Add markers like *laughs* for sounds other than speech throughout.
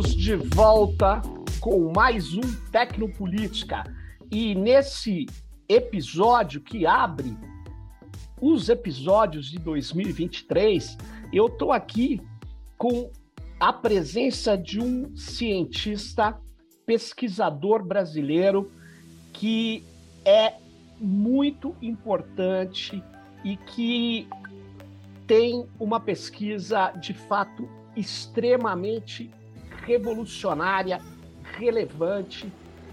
Estamos de volta com mais um Tecnopolítica. E nesse episódio que abre os episódios de 2023, eu estou aqui com a presença de um cientista, pesquisador brasileiro que é muito importante e que tem uma pesquisa de fato extremamente revolucionária, relevante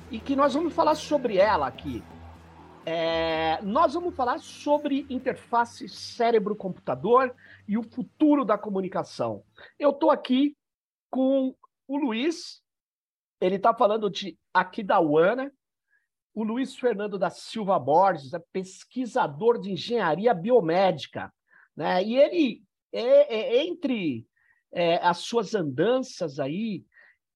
e que nós vamos falar sobre ela aqui. É, nós vamos falar sobre interface cérebro-computador e o futuro da comunicação. Eu estou aqui com o Luiz, ele está falando de Aquidauana, o Luiz Fernando da Silva Borges é pesquisador de engenharia biomédica, né? E ele, é, é, entre é, as suas andanças aí,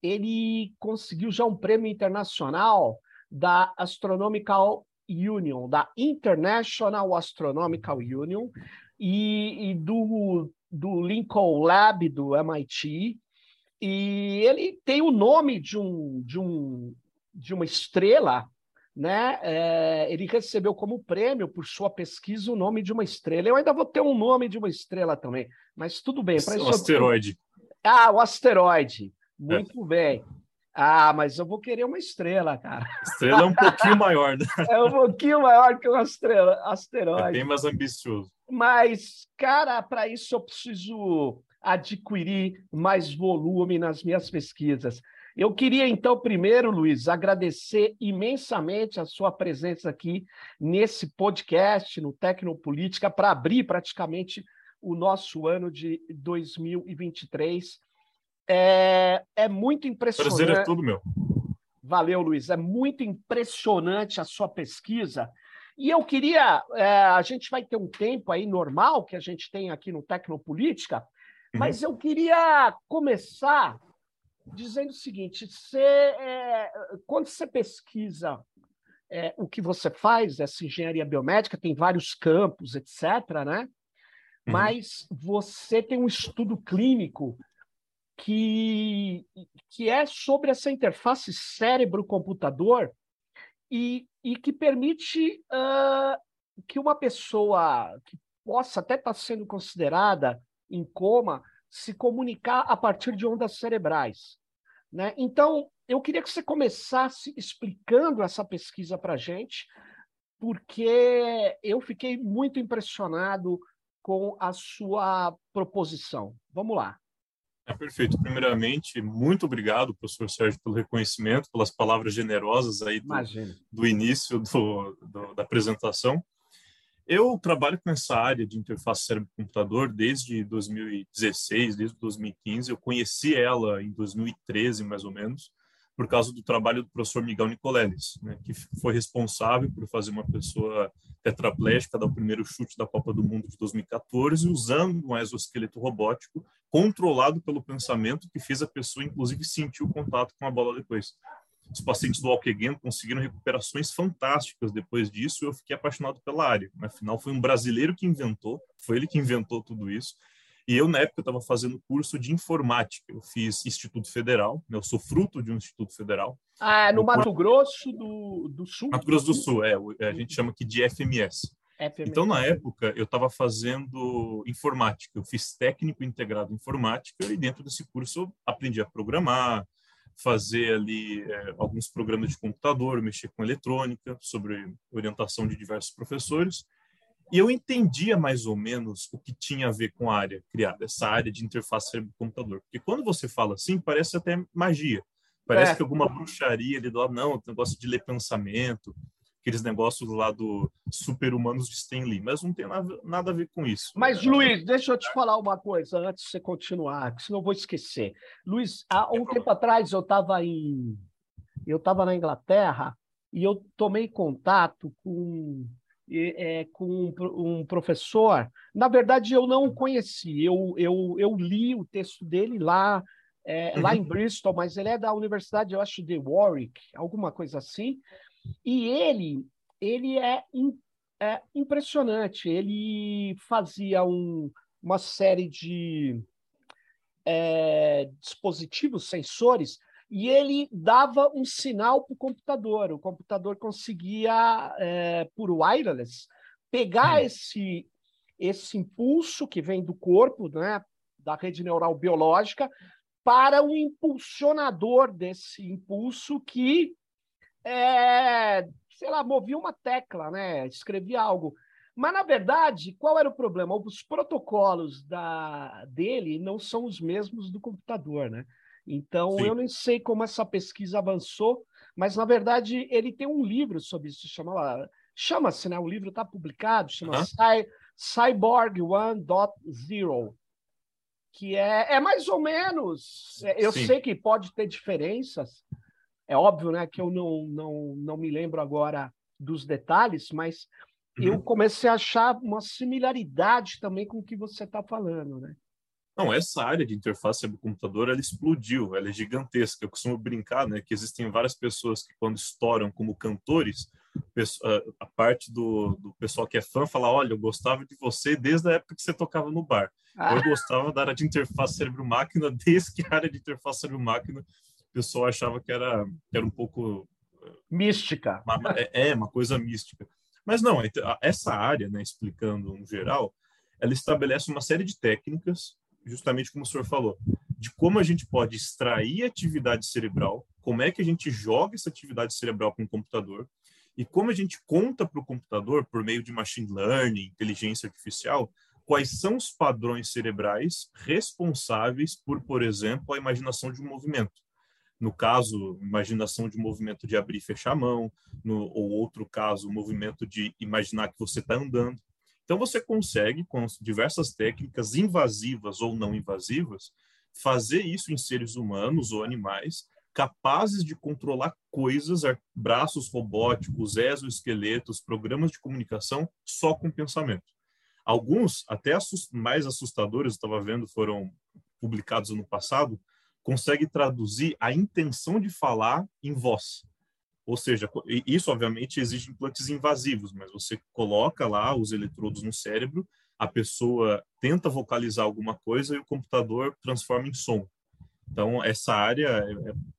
ele conseguiu já um prêmio internacional da Astronomical Union, da International Astronomical Union, e, e do, do Lincoln Lab do MIT. E ele tem o nome de, um, de, um, de uma estrela né? É, ele recebeu como prêmio por sua pesquisa o nome de uma estrela. Eu ainda vou ter um nome de uma estrela também, mas tudo bem. o asteroide. Ah, o asteroide. Muito é. bem. Ah, mas eu vou querer uma estrela, cara. Estrela é um pouquinho *laughs* maior, né? É um pouquinho maior que uma estrela, asteroide. É bem mais ambicioso. Mas, cara, para isso eu preciso adquirir mais volume nas minhas pesquisas. Eu queria, então, primeiro, Luiz, agradecer imensamente a sua presença aqui nesse podcast, no Tecnopolítica, para abrir praticamente o nosso ano de 2023. É, é muito impressionante. Prazer é tudo meu. Valeu, Luiz. É muito impressionante a sua pesquisa. E eu queria. É, a gente vai ter um tempo aí normal que a gente tem aqui no Tecnopolítica. Mas eu queria começar dizendo o seguinte: você, é, quando você pesquisa é, o que você faz, essa engenharia biomédica, tem vários campos, etc., né? Uhum. Mas você tem um estudo clínico que, que é sobre essa interface cérebro-computador e, e que permite uh, que uma pessoa que possa até estar sendo considerada em coma se comunicar a partir de ondas cerebrais. Né? Então, eu queria que você começasse explicando essa pesquisa para a gente, porque eu fiquei muito impressionado com a sua proposição. Vamos lá. É perfeito. Primeiramente, muito obrigado, professor Sérgio, pelo reconhecimento, pelas palavras generosas aí do, do início do, do, da apresentação. Eu trabalho com essa área de interface cérebro-computador desde 2016, desde 2015. Eu conheci ela em 2013, mais ou menos, por causa do trabalho do professor Miguel Nicoleles, né, que foi responsável por fazer uma pessoa tetraplégica dar o primeiro chute da Copa do Mundo de 2014, usando um exoesqueleto robótico controlado pelo pensamento que fez a pessoa, inclusive, sentir o contato com a bola depois. Os pacientes do Alquegueno conseguiram recuperações fantásticas depois disso. Eu fiquei apaixonado pela área. Afinal, foi um brasileiro que inventou, foi ele que inventou tudo isso. E eu, na época, estava fazendo curso de informática. Eu fiz Instituto Federal, né? eu sou fruto de um Instituto Federal. Ah, é no Mato Grosso do, do Sul? Mato Grosso do Sul, é. A gente chama aqui de FMS. FMS. Então, na época, eu estava fazendo informática. Eu fiz técnico integrado em informática e dentro desse curso eu aprendi a programar, fazer ali é, alguns programas de computador, mexer com eletrônica, sobre orientação de diversos professores. E eu entendia mais ou menos o que tinha a ver com a área criada, essa área de interface cérebro-computador. Porque quando você fala assim, parece até magia. Parece é. que alguma bruxaria ali do lado, não, negócio de ler pensamento, aqueles negócios lá do super-humanos de Stan Lee, mas não tem nada, a ver com isso. Mas, Luiz, deixa eu te falar uma coisa antes de você continuar, que senão eu vou esquecer. Luiz, há um tempo atrás eu estava em. Eu estava na Inglaterra e eu tomei contato com, é, com um professor. Na verdade, eu não o conheci, eu, eu, eu li o texto dele lá. É, lá em Bristol, mas ele é da Universidade, eu acho, de Warwick, alguma coisa assim. E ele, ele é, é impressionante. Ele fazia um, uma série de, é, dispositivos, sensores, e ele dava um sinal para o computador. O computador conseguia, é, por wireless, pegar hum. esse, esse impulso que vem do corpo, né, da rede neural biológica, para o impulsionador desse impulso que, é, sei lá, movia uma tecla, né, escrevia algo. Mas, na verdade, qual era o problema? Os protocolos da, dele não são os mesmos do computador, né? Então, Sim. eu nem sei como essa pesquisa avançou, mas, na verdade, ele tem um livro sobre isso, chama, chama-se, né? O livro está publicado, chama uh -huh. Cyborg 1.0, que é, é mais ou menos. É, eu Sim. sei que pode ter diferenças, é óbvio, né? Que eu não, não, não me lembro agora dos detalhes, mas uhum. eu comecei a achar uma similaridade também com o que você está falando, né? Não, essa área de interface do computador, ela explodiu, ela é gigantesca. Eu costumo brincar, né, que existem várias pessoas que quando estouram como cantores, a parte do, do pessoal que é fã fala, olha, eu gostava de você desde a época que você tocava no bar. Ah. Eu gostava da área de interface cérebro-máquina *laughs* desde que a área de interface cérebro-máquina pessoal achava que era, que era um pouco... Mística. Uma, é, é, uma coisa mística. Mas não, essa área, né, explicando no geral, ela estabelece uma série de técnicas justamente como o senhor falou, de como a gente pode extrair atividade cerebral, como é que a gente joga essa atividade cerebral com o computador e como a gente conta para o computador, por meio de machine learning, inteligência artificial, quais são os padrões cerebrais responsáveis por, por exemplo, a imaginação de um movimento. No caso, imaginação de movimento de abrir e fechar a mão, no, ou outro caso, movimento de imaginar que você está andando. Então, você consegue, com diversas técnicas invasivas ou não invasivas, fazer isso em seres humanos ou animais capazes de controlar coisas, braços robóticos, exoesqueletos, programas de comunicação só com pensamento. Alguns, até mais assustadores, estava vendo, foram publicados ano passado, conseguem traduzir a intenção de falar em voz. Ou seja, isso obviamente exige implantes invasivos, mas você coloca lá os eletrodos no cérebro, a pessoa tenta vocalizar alguma coisa e o computador transforma em som. Então, essa área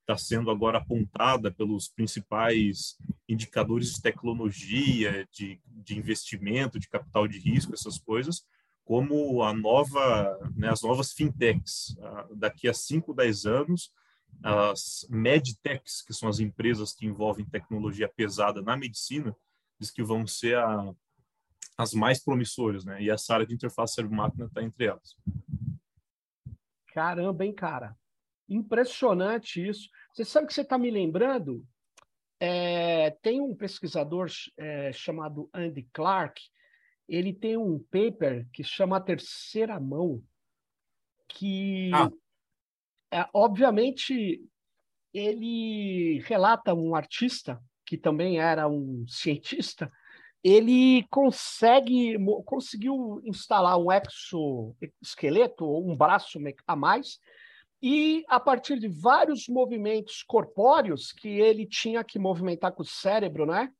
está é, sendo agora apontada pelos principais indicadores de tecnologia, de, de investimento, de capital de risco, essas coisas, como a nova, né, as novas fintechs. Ah, daqui a 5, 10 anos, as medtechs, que são as empresas que envolvem tecnologia pesada na medicina, diz que vão ser a, as mais promissoras, né? E essa área de interface cérebro-máquina está entre elas. Caramba, hein, cara? Impressionante isso. Você sabe que você está me lembrando? É, tem um pesquisador é, chamado Andy Clark, ele tem um paper que chama Terceira Mão, que ah. É, obviamente, ele relata um artista que também era um cientista. Ele consegue conseguiu instalar um exoesqueleto ou um braço a mais e a partir de vários movimentos corpóreos que ele tinha que movimentar com o cérebro, né?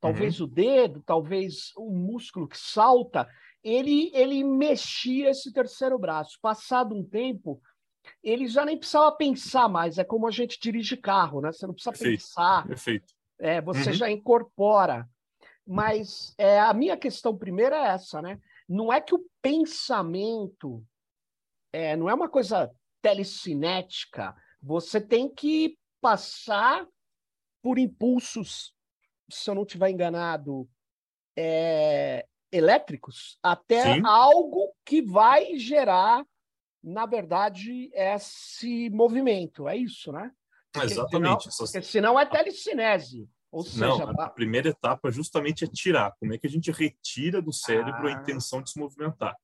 Talvez uhum. o dedo, talvez um músculo que salta, ele ele mexia esse terceiro braço. Passado um tempo, ele já nem precisava pensar mais. É como a gente dirige carro, né? Você não precisa Perfeito. pensar. Perfeito. É, você uhum. já incorpora. Mas é, a minha questão primeira é essa, né? Não é que o pensamento é, não é uma coisa telecinética. Você tem que passar por impulsos, se eu não estiver enganado, é, elétricos, até Sim. algo que vai gerar na verdade, esse movimento. É isso, né? Porque Exatamente. Senão, porque senão é telecinese. Ou Não, seja, a primeira etapa justamente é tirar. Como é que a gente retira do cérebro ah. a intenção de se movimentar?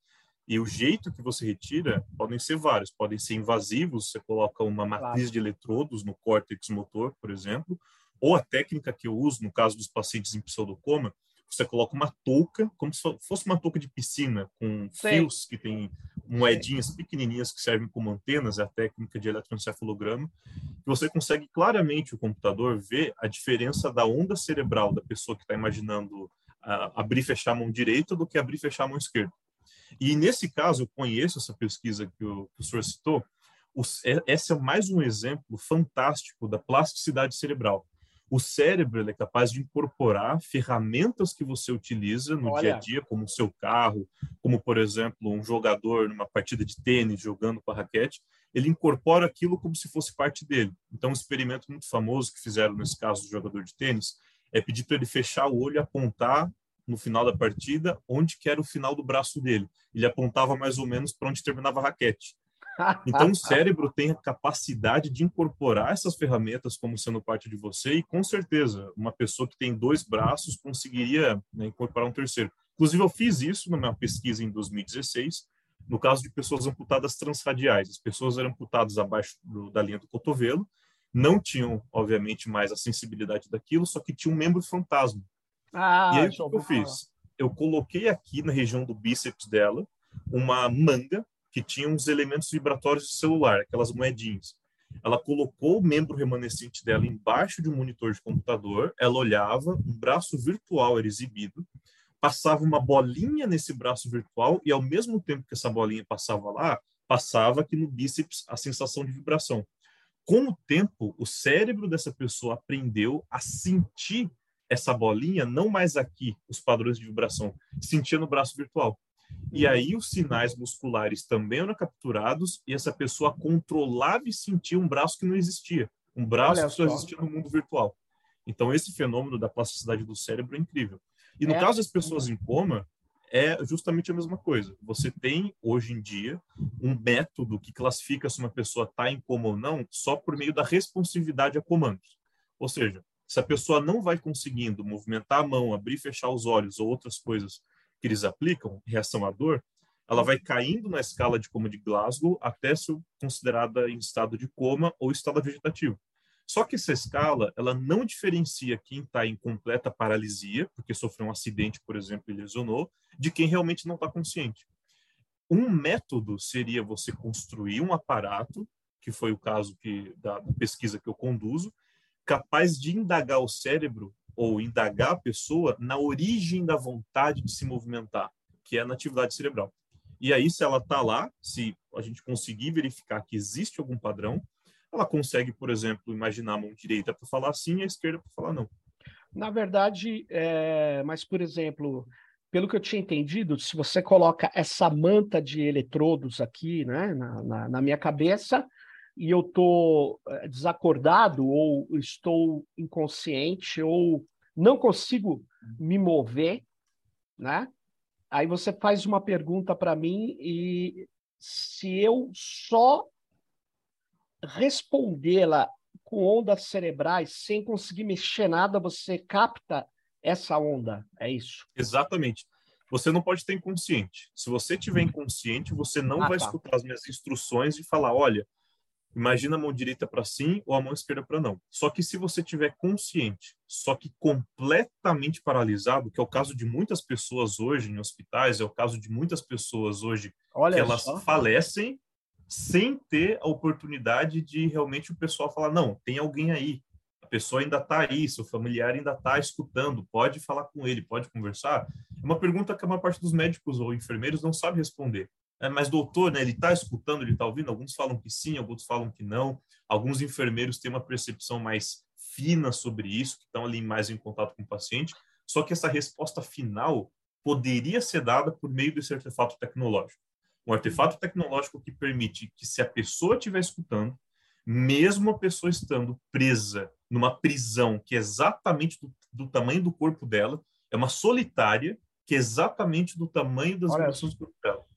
E o jeito que você retira podem ser vários. Podem ser invasivos, você coloca uma matriz claro. de eletrodos no córtex motor, por exemplo, ou a técnica que eu uso no caso dos pacientes em pseudocoma, você coloca uma touca, como se fosse uma touca de piscina, com fios que tem moedinhas pequenininhas que servem como antenas, é a técnica de eletroencefalograma, você consegue claramente o computador ver a diferença da onda cerebral da pessoa que está imaginando uh, abrir e fechar a mão direita do que abrir e fechar a mão esquerda. E nesse caso, eu conheço essa pesquisa que o, que o senhor citou, é, esse é mais um exemplo fantástico da plasticidade cerebral. O cérebro é capaz de incorporar ferramentas que você utiliza no Olha. dia a dia, como o seu carro, como, por exemplo, um jogador numa partida de tênis jogando com a raquete, ele incorpora aquilo como se fosse parte dele. Então, um experimento muito famoso que fizeram nesse caso do jogador de tênis é pedir para ele fechar o olho e apontar no final da partida onde que era o final do braço dele. Ele apontava mais ou menos para onde terminava a raquete. Então, o cérebro tem a capacidade de incorporar essas ferramentas como sendo parte de você, e com certeza, uma pessoa que tem dois braços conseguiria né, incorporar um terceiro. Inclusive, eu fiz isso na minha pesquisa em 2016, no caso de pessoas amputadas transradiais. As pessoas eram amputadas abaixo do, da linha do cotovelo, não tinham, obviamente, mais a sensibilidade daquilo, só que tinham um membro fantasma. Ah, e aí, o que eu fiz? Eu coloquei aqui na região do bíceps dela uma manga que tinha uns elementos vibratórios de celular, aquelas moedinhas. Ela colocou o membro remanescente dela embaixo de um monitor de computador, ela olhava, um braço virtual era exibido, passava uma bolinha nesse braço virtual e ao mesmo tempo que essa bolinha passava lá, passava aqui no bíceps a sensação de vibração. Com o tempo, o cérebro dessa pessoa aprendeu a sentir essa bolinha, não mais aqui, os padrões de vibração, sentia no braço virtual. E aí os sinais musculares também eram capturados e essa pessoa controlava e sentia um braço que não existia, um braço Olha que só existia no mundo virtual. Então esse fenômeno da plasticidade do cérebro é incrível. E no é. caso das pessoas em coma, é justamente a mesma coisa. Você tem, hoje em dia, um método que classifica se uma pessoa está em coma ou não só por meio da responsividade a comandos. Ou seja, se a pessoa não vai conseguindo movimentar a mão, abrir e fechar os olhos ou outras coisas que eles aplicam, reação à dor, ela vai caindo na escala de coma de Glasgow até ser considerada em estado de coma ou estado vegetativo. Só que essa escala, ela não diferencia quem está em completa paralisia, porque sofreu um acidente, por exemplo, e lesionou, de quem realmente não está consciente. Um método seria você construir um aparato, que foi o caso que, da, da pesquisa que eu conduzo, capaz de indagar o cérebro ou indagar a pessoa na origem da vontade de se movimentar, que é na atividade cerebral. E aí, se ela está lá, se a gente conseguir verificar que existe algum padrão, ela consegue, por exemplo, imaginar a mão direita para falar sim e a esquerda para falar não. Na verdade, é... mas, por exemplo, pelo que eu tinha entendido, se você coloca essa manta de eletrodos aqui né, na, na, na minha cabeça, e eu estou eh, desacordado ou estou inconsciente ou não consigo me mover, né? Aí você faz uma pergunta para mim e se eu só respondê-la com ondas cerebrais sem conseguir mexer nada, você capta essa onda, é isso? Exatamente. Você não pode ter inconsciente. Se você tiver inconsciente, você não ah, vai tá. escutar as minhas instruções e falar, olha, Imagina a mão direita para sim ou a mão esquerda para não. Só que se você tiver consciente, só que completamente paralisado, que é o caso de muitas pessoas hoje em hospitais, é o caso de muitas pessoas hoje Olha que elas só. falecem sem ter a oportunidade de realmente o pessoal falar não, tem alguém aí. A pessoa ainda está aí, seu familiar ainda está escutando, pode falar com ele, pode conversar. É uma pergunta que a maior parte dos médicos ou enfermeiros não sabe responder. É, mas, doutor, né, ele está escutando, ele está ouvindo? Alguns falam que sim, alguns falam que não. Alguns enfermeiros têm uma percepção mais fina sobre isso, que estão ali mais em contato com o paciente. Só que essa resposta final poderia ser dada por meio desse artefato tecnológico. Um artefato tecnológico que permite que, se a pessoa estiver escutando, mesmo a pessoa estando presa numa prisão que é exatamente do, do tamanho do corpo dela, é uma solitária que é exatamente do tamanho das vibrações do corpo dela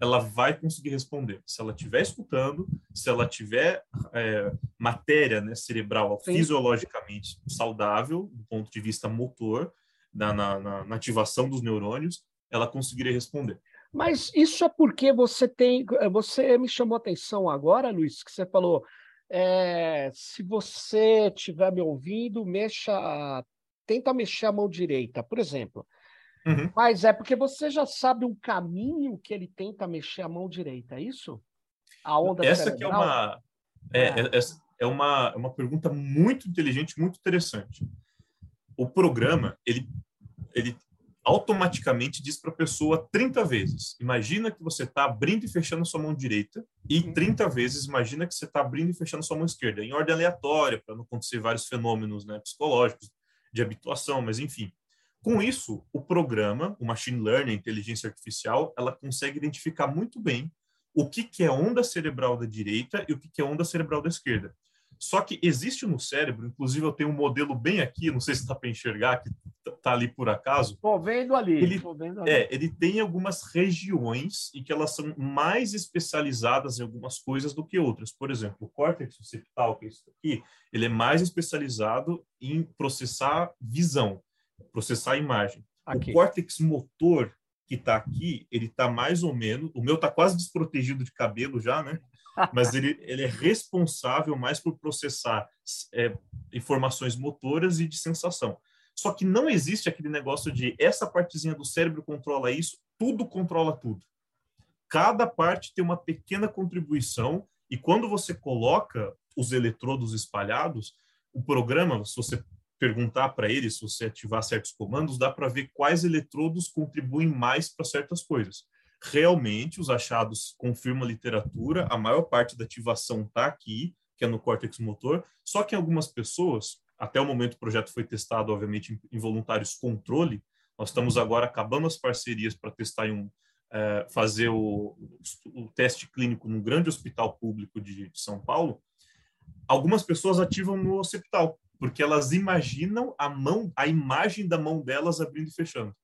ela vai conseguir responder. Se ela estiver escutando, se ela tiver é, matéria né, cerebral Sim. fisiologicamente saudável, do ponto de vista motor, na, na, na, ativação dos neurônios, ela conseguiria responder. Mas isso é porque você tem. Você me chamou a atenção agora, Luiz, que você falou. É, se você estiver me ouvindo, mexa. Tenta mexer a mão direita, por exemplo. Uhum. Mas é porque você já sabe um caminho que ele tenta mexer a mão direita, é isso? A onda Essa que é uma é, é. é, é uma, é uma pergunta muito inteligente, muito interessante. O programa, ele, ele automaticamente diz para a pessoa 30 vezes. Imagina que você está abrindo e fechando sua mão direita, e 30 uhum. vezes imagina que você está abrindo e fechando sua mão esquerda, em ordem aleatória, para não acontecer vários fenômenos né, psicológicos, de habituação, mas enfim. Com isso, o programa, o machine learning, a inteligência artificial, ela consegue identificar muito bem o que, que é onda cerebral da direita e o que, que é onda cerebral da esquerda. Só que existe no cérebro, inclusive eu tenho um modelo bem aqui, não sei se dá para enxergar, que está ali por acaso. Estou vendo ali. Ele, vendo ali. É, ele tem algumas regiões em que elas são mais especializadas em algumas coisas do que outras. Por exemplo, o córtex occipital, que é isso aqui, ele é mais especializado em processar visão, processar imagem. Aqui. O córtex motor, que está aqui, ele está mais ou menos. O meu está quase desprotegido de cabelo já, né? *laughs* mas ele, ele é responsável mais por processar é, informações motoras e de sensação. Só que não existe aquele negócio de essa partezinha do cérebro controla isso, tudo controla tudo. Cada parte tem uma pequena contribuição e quando você coloca os eletrodos espalhados, o programa, se você perguntar para ele, se você ativar certos comandos, dá para ver quais eletrodos contribuem mais para certas coisas. Realmente os achados confirmam a literatura, a maior parte da ativação está aqui, que é no córtex motor, só que algumas pessoas, até o momento o projeto foi testado, obviamente, em voluntários controle, nós estamos agora acabando as parcerias para testar em um, é, fazer o, o, teste clínico num grande hospital público de, de São Paulo, algumas pessoas ativam no hospital, porque elas imaginam a mão, a imagem da mão delas abrindo e fechando.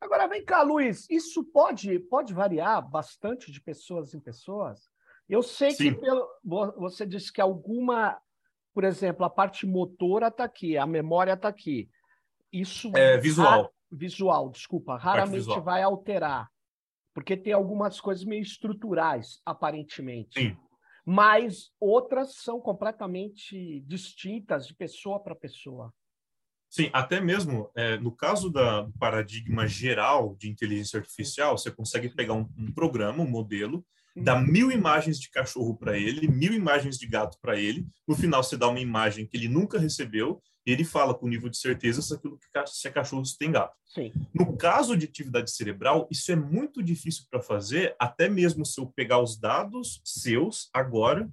Agora vem cá, Luiz, isso pode, pode variar bastante de pessoas em pessoas? Eu sei Sim. que pelo, você disse que alguma, por exemplo, a parte motora está aqui, a memória está aqui. Isso é visual. visual, desculpa, raramente visual. vai alterar, porque tem algumas coisas meio estruturais, aparentemente. Sim. Mas outras são completamente distintas de pessoa para pessoa. Sim, até mesmo é, no caso da, do paradigma geral de inteligência artificial, você consegue pegar um, um programa, um modelo, dar mil imagens de cachorro para ele, mil imagens de gato para ele. No final, você dá uma imagem que ele nunca recebeu e ele fala com nível de certeza se, aquilo que, se é cachorro se tem gato. Sim. No caso de atividade cerebral, isso é muito difícil para fazer, até mesmo se eu pegar os dados seus agora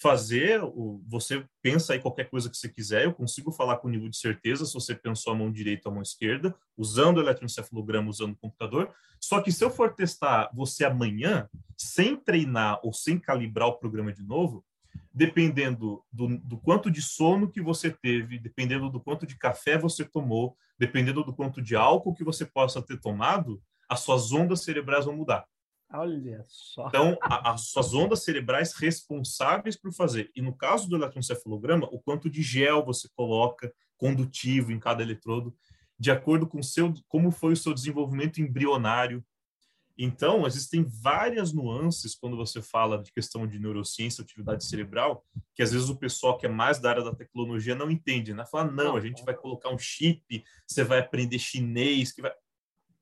fazer, você pensa aí qualquer coisa que você quiser, eu consigo falar com nível de certeza se você pensou a mão direita ou a mão esquerda, usando o eletroencefalograma, usando o computador. Só que se eu for testar você amanhã, sem treinar ou sem calibrar o programa de novo, dependendo do, do quanto de sono que você teve, dependendo do quanto de café você tomou, dependendo do quanto de álcool que você possa ter tomado, as suas ondas cerebrais vão mudar. Olha só. Então, a, as suas ondas cerebrais responsáveis por fazer. E no caso do eletroencefalograma, o quanto de gel você coloca condutivo em cada eletrodo, de acordo com seu, como foi o seu desenvolvimento embrionário. Então, existem várias nuances quando você fala de questão de neurociência, atividade cerebral, que às vezes o pessoal que é mais da área da tecnologia não entende, né? Fala, não, a gente vai colocar um chip, você vai aprender chinês, que vai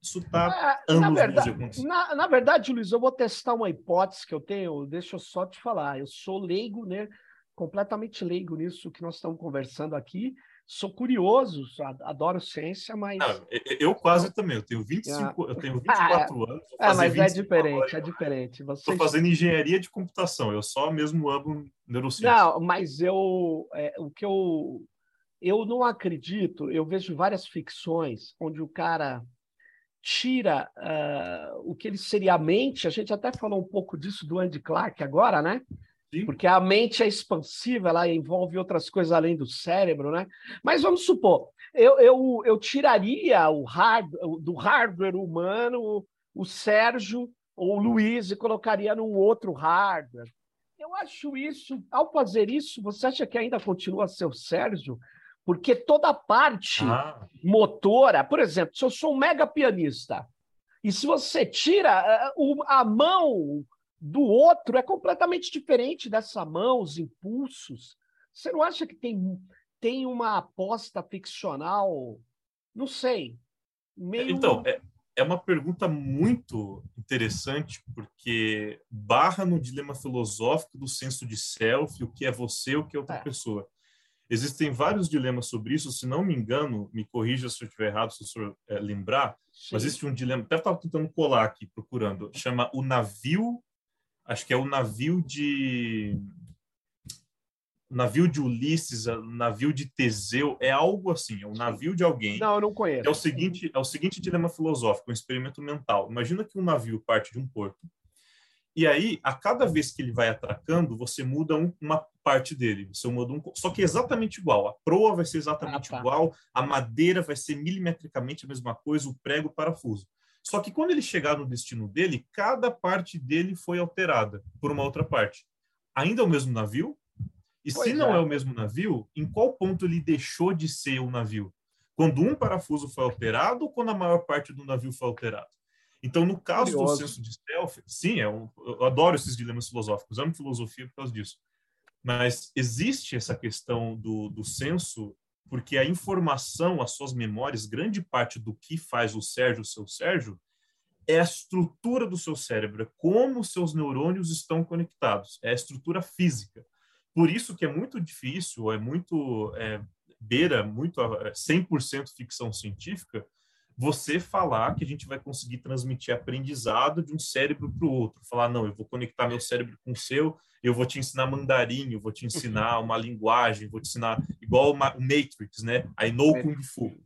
isso está é, na verdade, na, na, verdade, Luiz, eu vou testar uma hipótese que eu tenho, deixa eu só te falar. Eu sou leigo, né? Completamente leigo nisso que nós estamos conversando aqui. Sou curioso, adoro ciência, mas. Não, eu quase também, eu tenho 25, é. eu tenho 24 anos. É, mas é diferente, é diferente. Estou Vocês... fazendo engenharia de computação, eu só mesmo amo neurociência. Não, mas eu. É, o que eu. Eu não acredito, eu vejo várias ficções onde o cara tira uh, o que ele seria a mente, a gente até falou um pouco disso do Andy Clark agora, né? Sim. Porque a mente é expansiva, ela envolve outras coisas além do cérebro, né? Mas vamos supor, eu, eu, eu tiraria o hard, do hardware humano o, o Sérgio ou o Luiz e colocaria num outro hardware. Eu acho isso, ao fazer isso, você acha que ainda continua a ser o Sérgio? Porque toda a parte ah. motora, por exemplo, se eu sou um mega pianista, e se você tira uh, a mão do outro, é completamente diferente dessa mão, os impulsos. Você não acha que tem, tem uma aposta ficcional? Não sei. Meio... Então, é, é uma pergunta muito interessante, porque barra no dilema filosófico do senso de self, o que é você, o que é outra é. pessoa. Existem vários dilemas sobre isso. Se não me engano, me corrija se eu estiver errado, se o senhor é, lembrar, Sim. mas existe um dilema, até estava tentando colar aqui, procurando, chama o navio, acho que é o navio de navio de Ulisses, navio de Teseu, é algo assim, é um navio de alguém. Não, eu não conheço. É o seguinte, é o seguinte dilema filosófico, um experimento mental. Imagina que um navio parte de um porto e aí, a cada vez que ele vai atracando, você muda um, uma parte dele. Você muda um, só que é exatamente igual. A proa vai ser exatamente ah, tá. igual, a madeira vai ser milimetricamente a mesma coisa, o prego, o parafuso. Só que quando ele chegar no destino dele, cada parte dele foi alterada por uma outra parte. Ainda é o mesmo navio? E pois se não é. é o mesmo navio, em qual ponto ele deixou de ser o navio? Quando um parafuso foi alterado ou quando a maior parte do navio foi alterado? Então, no caso Curioso. do senso de self, sim, é um, eu adoro esses dilemas filosóficos, amo filosofia por causa disso. Mas existe essa questão do, do senso, porque a informação, as suas memórias, grande parte do que faz o Sérgio o seu Sérgio, é a estrutura do seu cérebro, é como os seus neurônios estão conectados, é a estrutura física. Por isso que é muito difícil, é muito é, beira muito 100% é, ficção científica, você falar que a gente vai conseguir transmitir aprendizado de um cérebro para o outro. Falar, não, eu vou conectar meu cérebro com o seu, eu vou te ensinar mandarim, eu vou te ensinar uma linguagem, vou te ensinar igual o Matrix, né? I know Kung Fu.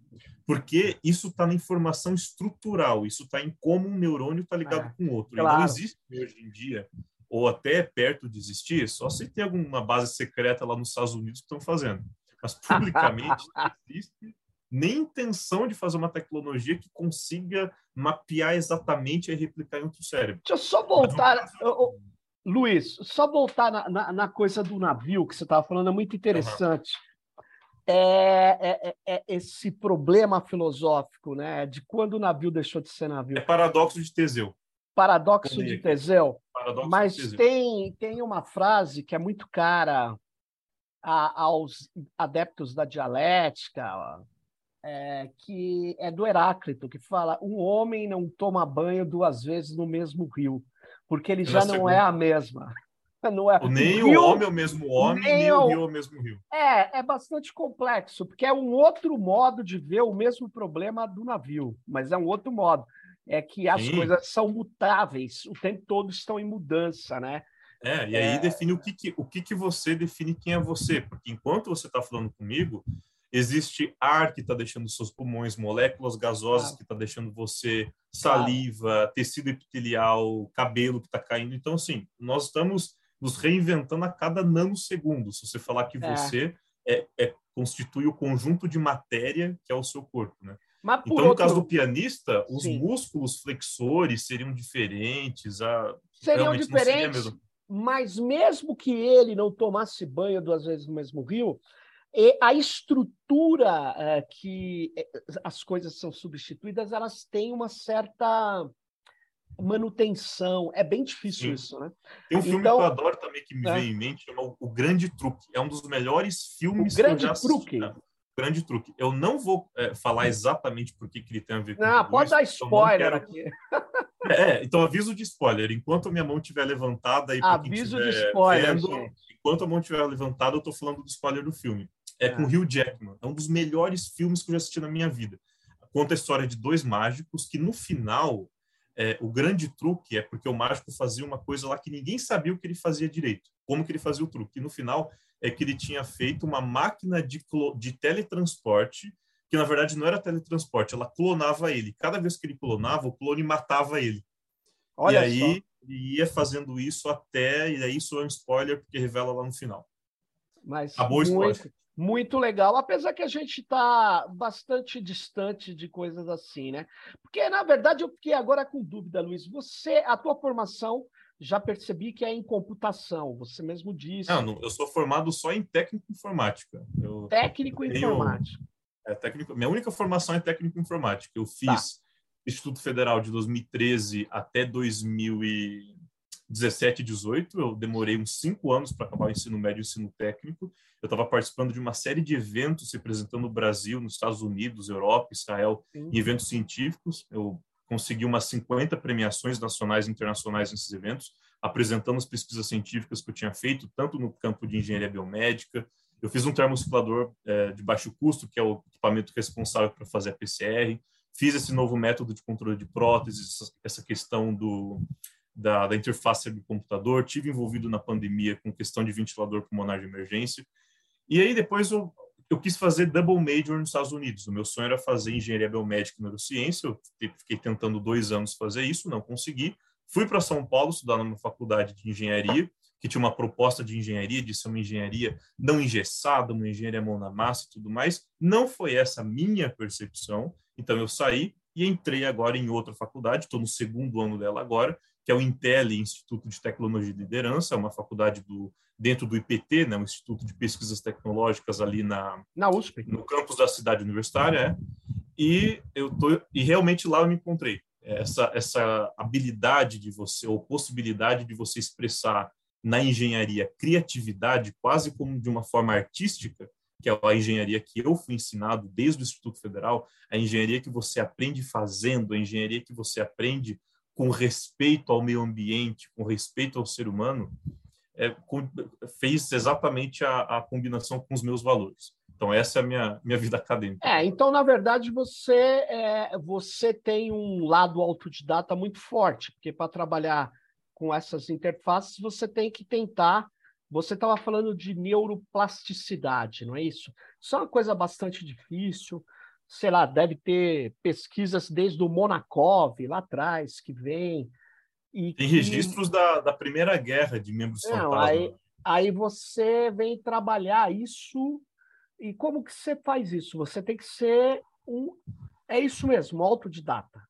Porque isso está na informação estrutural, isso está em como um neurônio está ligado é, com o outro. Claro. E não existe hoje em dia, ou até perto de existir, só se tem alguma base secreta lá nos Estados Unidos que estão fazendo. Mas publicamente *laughs* existe nem intenção de fazer uma tecnologia que consiga mapear exatamente e replicar em outro cérebro. Deixa eu só voltar, eu, Luiz, só voltar na, na, na, coisa do navio que você estava falando, é muito interessante. Uhum. É, é, é, esse problema filosófico, né, de quando o navio deixou de ser navio. É paradoxo de Teseu. Paradoxo de Teseu. Paradoxo Mas de Teseu. Tem, tem uma frase que é muito cara a, aos adeptos da dialética, é, que é do Heráclito, que fala: um homem não toma banho duas vezes no mesmo rio, porque ele já não é a mesma. *laughs* Não é. Nem o, rio, homem é o mesmo homem, nem, nem o, o rio é o mesmo rio. É, é bastante complexo, porque é um outro modo de ver o mesmo problema do navio, mas é um outro modo. É que as Sim. coisas são mutáveis, o tempo todo estão em mudança, né? É, e aí é... define o que, que, o que, que você define quem é você, porque enquanto você está falando comigo, Existe ar que está deixando seus pulmões, moléculas gasosas ah. que está deixando você saliva, ah. tecido epitelial, cabelo que está caindo. Então, assim, nós estamos nos reinventando a cada nanosegundo. Se você falar que é. você é, é, constitui o conjunto de matéria que é o seu corpo, né? então, no outro... caso do pianista, os Sim. músculos flexores seriam diferentes. A... Seriam diferentes, mas mesmo que ele não tomasse banho duas vezes no mesmo rio, e a estrutura é, que é, as coisas são substituídas, elas têm uma certa manutenção. É bem difícil Sim. isso, né? Tem um filme então, que eu adoro também, que me é. vem em mente, chama O Grande Truque. É um dos melhores filmes o Grande que eu já Truque. Né? Grande Truque. Eu não vou é, falar exatamente por que ele tem a ver com Não, pode dar spoiler quero... aqui. *laughs* É, então aviso de spoiler. Enquanto a minha mão estiver levantada... Aviso de spoiler, vendo, Enquanto a mão estiver levantada, eu estou falando do spoiler do filme é com Hugh Jackman. É um dos melhores filmes que eu já assisti na minha vida. Conta a história de dois mágicos que, no final, é, o grande truque é porque o mágico fazia uma coisa lá que ninguém sabia o que ele fazia direito. Como que ele fazia o truque. E, no final, é que ele tinha feito uma máquina de, de teletransporte que, na verdade, não era teletransporte. Ela clonava ele. Cada vez que ele clonava, o clone matava ele. Olha e aí, só. ele ia fazendo isso até... E aí, isso é um spoiler, porque revela lá no final. Mas Acabou muito, muito legal, apesar que a gente está bastante distante de coisas assim, né? Porque, na verdade, eu fiquei agora com dúvida, Luiz. Você, a tua formação, já percebi que é em computação, você mesmo disse. Não, não eu sou formado só em técnico informática. Eu técnico tenho, informática. É, técnico, minha única formação é técnico informática. Eu fiz tá. Instituto Federal de 2013 até 2000 e 17 18, eu demorei uns cinco anos para acabar o ensino médio e o ensino técnico. Eu estava participando de uma série de eventos representando o Brasil nos Estados Unidos, Europa, Israel, Sim. em eventos científicos. Eu consegui umas 50 premiações nacionais e internacionais nesses eventos, apresentando as pesquisas científicas que eu tinha feito, tanto no campo de engenharia biomédica, Eu fiz um termociclador é, de baixo custo, que é o equipamento responsável para fazer a PCR. Fiz esse novo método de controle de próteses, essa questão do, da, da interface do computador. Tive envolvido na pandemia com questão de ventilador pulmonar de emergência. E aí depois eu, eu quis fazer double major nos Estados Unidos. O meu sonho era fazer engenharia biomédica e neurociência. Eu fiquei tentando dois anos fazer isso, não consegui. Fui para São Paulo estudar numa faculdade de engenharia, que tinha uma proposta de engenharia, de ser uma engenharia não engessada, uma engenharia mão na massa e tudo mais. Não foi essa minha percepção. Então eu saí e entrei agora em outra faculdade, estou no segundo ano dela agora, que é o Intel Instituto de Tecnologia e Liderança, é uma faculdade do, dentro do IPT, né, um Instituto de Pesquisas Tecnológicas ali na, na USP, no campus da cidade universitária, é. e eu tô e realmente lá eu me encontrei essa, essa habilidade de você, ou possibilidade de você expressar na engenharia criatividade, quase como de uma forma artística, que é a engenharia que eu fui ensinado desde o Instituto Federal, a engenharia que você aprende fazendo, a engenharia que você aprende com respeito ao meio ambiente, com respeito ao ser humano, é, com, fez exatamente a, a combinação com os meus valores. Então, essa é a minha, minha vida acadêmica. É, então, na verdade, você, é, você tem um lado autodidata muito forte, porque para trabalhar com essas interfaces, você tem que tentar. Você estava falando de neuroplasticidade, não é isso? Isso é uma coisa bastante difícil. Sei lá, deve ter pesquisas desde o Monakov, lá atrás, que vem. E tem que... registros da, da Primeira Guerra de membros não, fantasma. Aí, aí você vem trabalhar isso e como que você faz isso? Você tem que ser um. É isso mesmo, autodidata.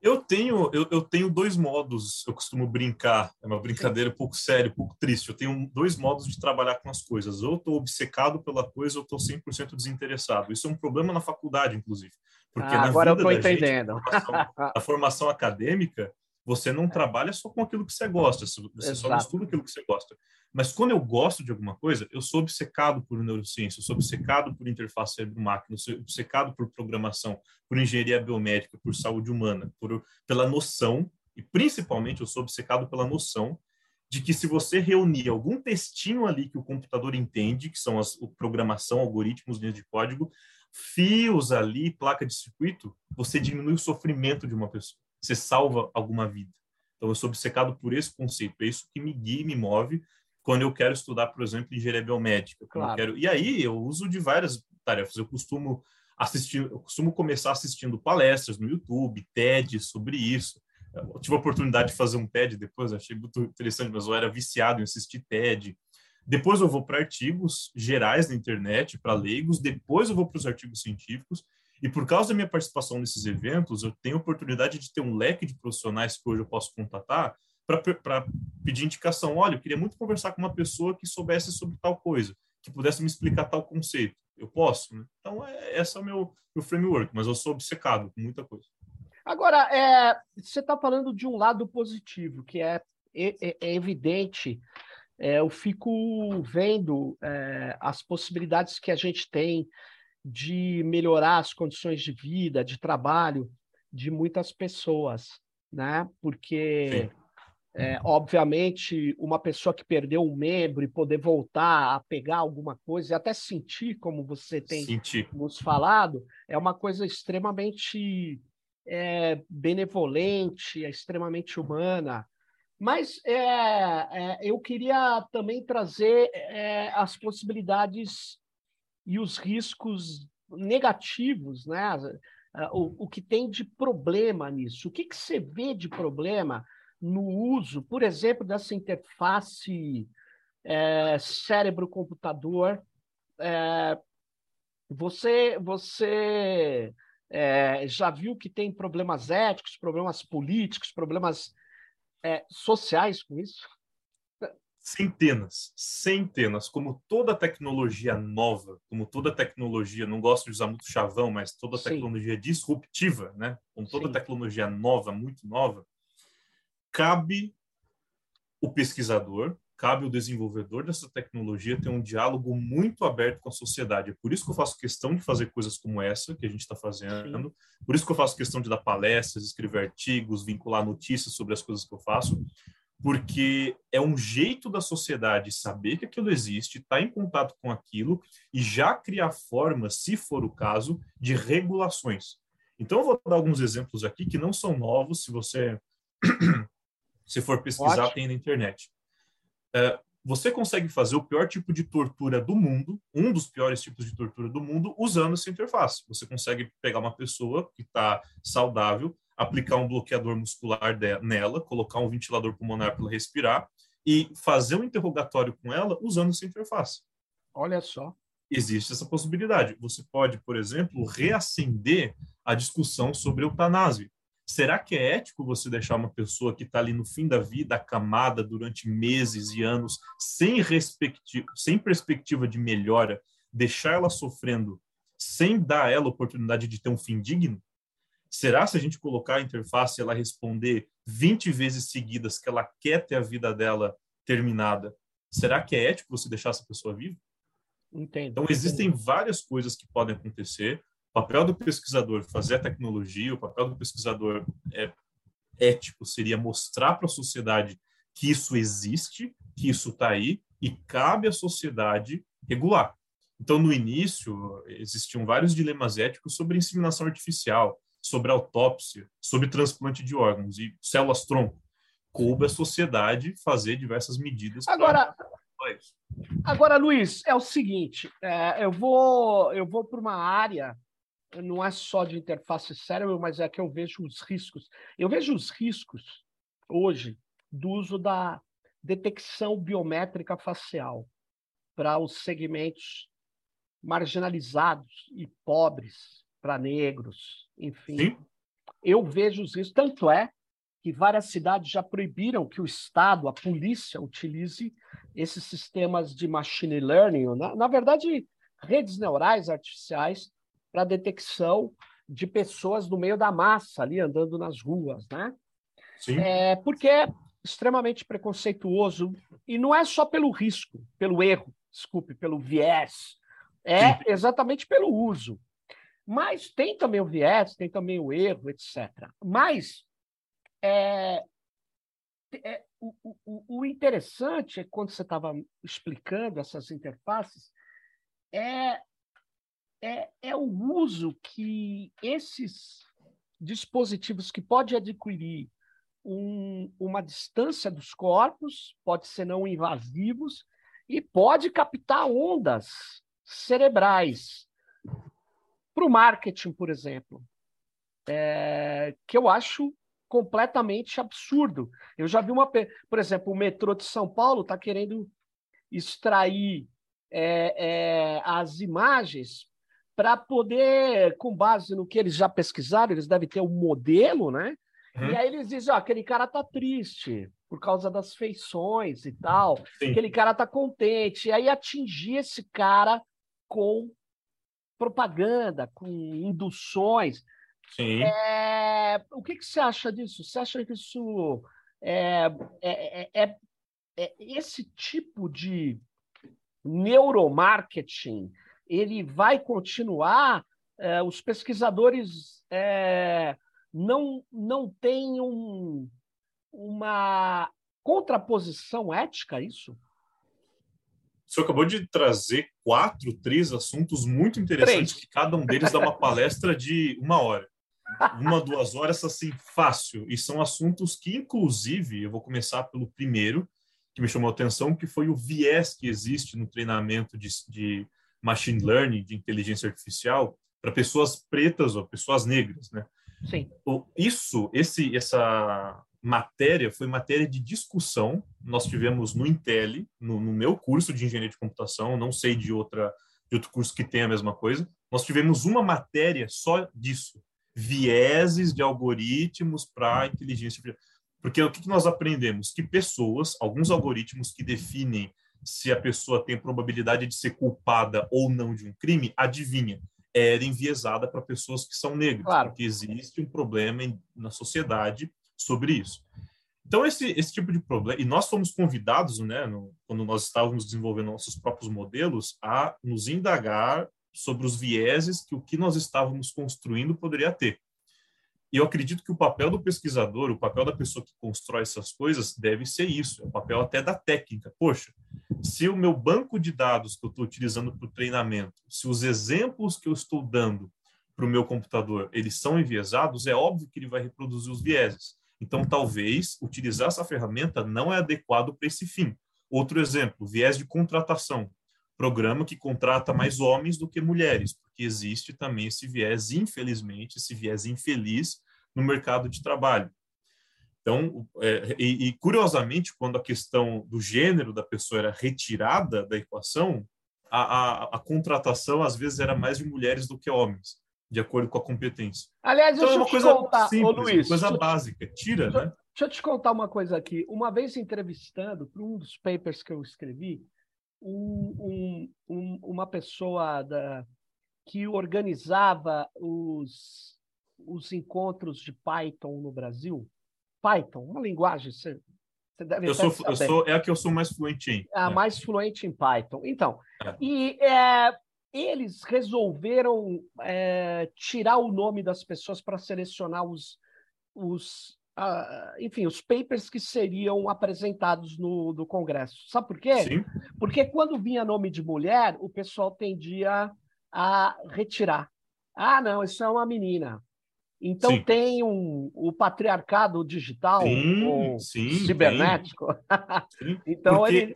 Eu tenho, eu, eu tenho dois modos, eu costumo brincar, é uma brincadeira um pouco séria, um pouco triste. Eu tenho dois modos de trabalhar com as coisas. Ou estou obcecado pela coisa, ou estou 100% desinteressado. Isso é um problema na faculdade, inclusive. Porque ah, na agora eu estou entendendo. Gente, a, formação, a formação acadêmica, você não trabalha só com aquilo que você gosta, você Exato. só não estuda aquilo que você gosta. Mas quando eu gosto de alguma coisa, eu sou obcecado por neurociência, eu sou obcecado por interface cérebro-máquina, eu sou obcecado por programação, por engenharia biomédica, por saúde humana, por, pela noção, e principalmente eu sou obcecado pela noção de que se você reunir algum textinho ali que o computador entende, que são as o programação, algoritmos, linhas de código, fios ali, placa de circuito, você diminui o sofrimento de uma pessoa, você salva alguma vida. Então eu sou obcecado por esse conceito, é isso que me guia, me move quando eu quero estudar, por exemplo, engenharia biomédica. Claro. Quero... E aí eu uso de várias tarefas. Eu costumo assistir, eu costumo começar assistindo palestras no YouTube, TED sobre isso. Eu tive a oportunidade de fazer um TED depois, achei muito interessante, mas eu era viciado em assistir TED. Depois eu vou para artigos gerais na internet, para leigos, depois eu vou para os artigos científicos, e por causa da minha participação nesses eventos, eu tenho a oportunidade de ter um leque de profissionais que hoje eu posso contatar para pedir indicação. Olha, eu queria muito conversar com uma pessoa que soubesse sobre tal coisa, que pudesse me explicar tal conceito. Eu posso? Né? Então, é, esse é o meu, meu framework, mas eu sou obcecado com muita coisa. Agora, é, você está falando de um lado positivo, que é, é, é evidente. É, eu fico vendo é, as possibilidades que a gente tem de melhorar as condições de vida, de trabalho de muitas pessoas, né? Porque é, obviamente, uma pessoa que perdeu um membro e poder voltar a pegar alguma coisa e até sentir, como você tem sentir. nos falado, é uma coisa extremamente é, benevolente, é extremamente humana. Mas é, é eu queria também trazer é, as possibilidades e os riscos negativos, né? O, o que tem de problema nisso? O que, que você vê de problema? no uso, por exemplo, dessa interface é, cérebro-computador. É, você você é, já viu que tem problemas éticos, problemas políticos, problemas é, sociais com isso? Centenas, centenas, como toda tecnologia nova, como toda tecnologia, não gosto de usar muito chavão, mas toda Sim. tecnologia disruptiva, né? Como toda Sim. tecnologia nova, muito nova, cabe o pesquisador, cabe o desenvolvedor dessa tecnologia ter um diálogo muito aberto com a sociedade. É por isso que eu faço questão de fazer coisas como essa que a gente está fazendo, Sim. por isso que eu faço questão de dar palestras, escrever artigos, vincular notícias sobre as coisas que eu faço, porque é um jeito da sociedade saber que aquilo existe, estar tá em contato com aquilo e já criar formas, se for o caso, de regulações. Então, eu vou dar alguns exemplos aqui que não são novos, se você *clears throat* se for pesquisar, Ótimo. tem na internet. É, você consegue fazer o pior tipo de tortura do mundo, um dos piores tipos de tortura do mundo, usando essa interface. Você consegue pegar uma pessoa que está saudável, aplicar um bloqueador muscular nela, colocar um ventilador pulmonar para ela respirar e fazer um interrogatório com ela usando essa interface. Olha só. Existe essa possibilidade. Você pode, por exemplo, reacender a discussão sobre eutanásia. Será que é ético você deixar uma pessoa que está ali no fim da vida, acamada durante meses e anos, sem, sem perspectiva de melhora, deixar ela sofrendo, sem dar a ela a oportunidade de ter um fim digno? Será se a gente colocar a interface e ela responder 20 vezes seguidas que ela quer ter a vida dela terminada, será que é ético você deixar essa pessoa viva? Entendo. Então, existem várias coisas que podem acontecer o papel do pesquisador fazer a tecnologia, o papel do pesquisador é, ético seria mostrar para a sociedade que isso existe, que isso está aí, e cabe à sociedade regular. Então, no início, existiam vários dilemas éticos sobre inseminação artificial, sobre autópsia, sobre transplante de órgãos e células-tronco. Coube à sociedade fazer diversas medidas. Agora, agora, Luiz, é o seguinte: é, eu vou, eu vou para uma área não é só de interface cérebro, mas é que eu vejo os riscos. Eu vejo os riscos hoje do uso da detecção biométrica facial para os segmentos marginalizados e pobres, para negros, enfim. Sim. Eu vejo riscos. Tanto é que várias cidades já proibiram que o Estado, a polícia, utilize esses sistemas de machine learning, na, na verdade, redes neurais artificiais, para detecção de pessoas no meio da massa ali andando nas ruas, né? Sim. É, porque é extremamente preconceituoso e não é só pelo risco, pelo erro, desculpe, pelo viés, é Sim. exatamente pelo uso. Mas tem também o viés, tem também o erro, etc. Mas é, é, o, o, o interessante é quando você estava explicando essas interfaces é é, é o uso que esses dispositivos que pode adquirir um, uma distância dos corpos, pode ser não invasivos, e pode captar ondas cerebrais para o marketing, por exemplo, é, que eu acho completamente absurdo. Eu já vi uma, por exemplo, o metrô de São Paulo está querendo extrair é, é, as imagens para poder, com base no que eles já pesquisaram, eles devem ter um modelo, né? Uhum. E aí eles dizem, ó, aquele cara tá triste por causa das feições e tal, Sim. aquele cara tá contente. E aí atingir esse cara com propaganda, com induções. Sim. É... O que, que você acha disso? Você acha que isso é, é, é, é esse tipo de neuromarketing ele vai continuar, é, os pesquisadores é, não, não têm um, uma contraposição ética a isso? O senhor acabou de trazer quatro, três assuntos muito interessantes, três. que cada um deles dá uma palestra de uma hora. Uma, duas horas, assim, fácil. E são assuntos que, inclusive, eu vou começar pelo primeiro, que me chamou a atenção, que foi o viés que existe no treinamento de, de machine learning, de inteligência artificial, para pessoas pretas ou pessoas negras, né? Sim. Isso, esse, essa matéria foi matéria de discussão. Nós tivemos no Intel, no, no, meu curso de engenharia de computação, não sei de outra de outro curso que tem a mesma coisa. Nós tivemos uma matéria só disso, vieses de algoritmos para inteligência artificial. Porque o que nós aprendemos? Que pessoas, alguns algoritmos que definem se a pessoa tem probabilidade de ser culpada ou não de um crime, adivinha, era enviesada para pessoas que são negras, claro. porque existe um problema em, na sociedade sobre isso. Então, esse, esse tipo de problema, e nós fomos convidados, né, no, quando nós estávamos desenvolvendo nossos próprios modelos, a nos indagar sobre os vieses que o que nós estávamos construindo poderia ter. E eu acredito que o papel do pesquisador, o papel da pessoa que constrói essas coisas, deve ser isso. É o papel até da técnica. Poxa, se o meu banco de dados que eu estou utilizando para o treinamento, se os exemplos que eu estou dando para o meu computador, eles são enviesados, é óbvio que ele vai reproduzir os vieses. Então, talvez utilizar essa ferramenta não é adequado para esse fim. Outro exemplo, viés de contratação. Programa que contrata mais homens do que mulheres, porque existe também esse viés, infelizmente, esse viés infeliz no mercado de trabalho. Então, é, e, e, curiosamente, quando a questão do gênero da pessoa era retirada da equação, a, a, a, contratação às vezes era mais de mulheres do que homens, de acordo com a competência. Aliás, então, deixa é uma eu coisa contar, simples, Luiz, coisa básica. Tira, deixa, né? Deixa eu te contar uma coisa aqui. Uma vez entrevistando para um dos papers que eu escrevi, um, um, um, uma pessoa da, que organizava os, os encontros de Python no Brasil. Python, uma linguagem, você, você deve eu sou, eu sou É a que eu sou mais fluente em. A é. mais fluente em Python. Então, é. e é, eles resolveram é, tirar o nome das pessoas para selecionar os, os uh, enfim, os papers que seriam apresentados no, no Congresso. Sabe por quê? Sim. Porque quando vinha nome de mulher, o pessoal tendia a retirar. Ah, não, isso é uma menina. Então sim. tem um, o patriarcado digital sim, sim, cibernético. *laughs* então ele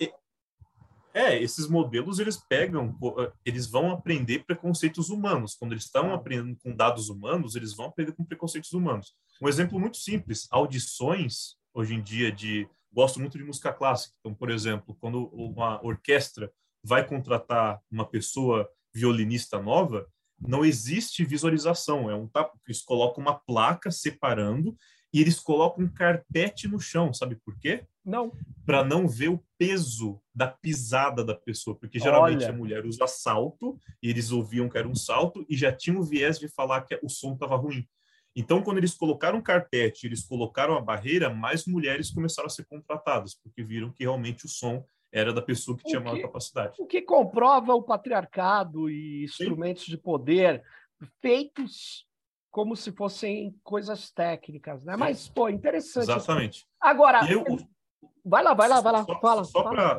é, esses modelos eles pegam, eles vão aprender preconceitos humanos. Quando eles estão aprendendo com dados humanos, eles vão aprender com preconceitos humanos. Um exemplo muito simples: audições hoje em dia de gosto muito de música clássica. Então, por exemplo, quando uma orquestra vai contratar uma pessoa violinista nova, não existe visualização. É um eles colocam uma placa separando e eles colocam um carpete no chão, sabe por quê? Não. Para não ver o peso da pisada da pessoa, porque geralmente Olha. a mulher usa salto e eles ouviam que era um salto e já tinham o viés de falar que o som estava ruim. Então, quando eles colocaram carpete, eles colocaram a barreira, mais mulheres começaram a ser contratadas, porque viram que realmente o som era da pessoa que tinha que, maior capacidade. O que comprova o patriarcado e instrumentos Sim. de poder feitos como se fossem coisas técnicas, né? Mas, pô, interessante. Exatamente. Agora, eu, vai lá, vai lá, vai lá. Só, fala.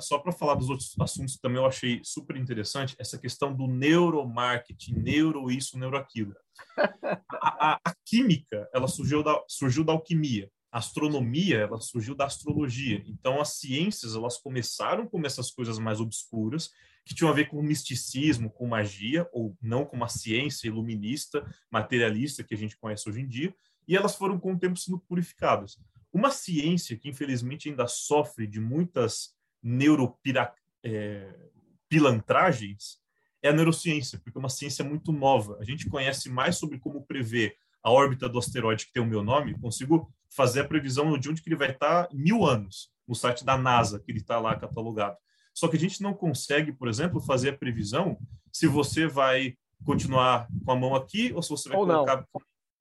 Só para falar dos outros assuntos também eu achei super interessante essa questão do neuromarketing, neuro isso, neuro aquilo. a, a, a, química, ela surgiu da, surgiu da alquimia. A astronomia, ela surgiu da astrologia. Então, as ciências, elas começaram como essas coisas mais obscuras que tinham a ver com misticismo, com magia, ou não com uma ciência iluminista, materialista que a gente conhece hoje em dia, e elas foram com o tempo sendo purificadas. Uma ciência que, infelizmente, ainda sofre de muitas neuropilantragens é, é a neurociência, porque é uma ciência muito nova. A gente conhece mais sobre como prever a órbita do asteroide que tem o meu nome, consigo fazer a previsão de onde que ele vai estar mil anos, no site da NASA, que ele está lá catalogado. Só que a gente não consegue, por exemplo, fazer a previsão se você vai continuar com a mão aqui ou se você vai ou colocar.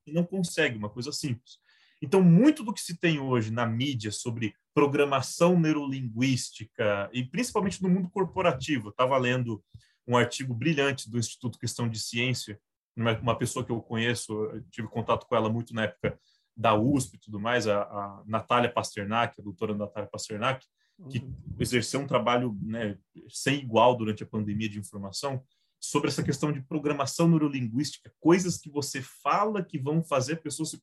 Não. não consegue, uma coisa simples. Então, muito do que se tem hoje na mídia sobre programação neurolinguística, e principalmente no mundo corporativo, estava lendo um artigo brilhante do Instituto Questão de Ciência, uma, pessoa que eu conheço, eu tive contato com ela muito na época da USP e tudo mais, a, a Natália Pasternak, a doutora Natália Pasternak, que uhum. exerceu um trabalho né, sem igual durante a pandemia de informação sobre essa questão de programação neurolinguística, coisas que você fala que vão fazer a pessoa se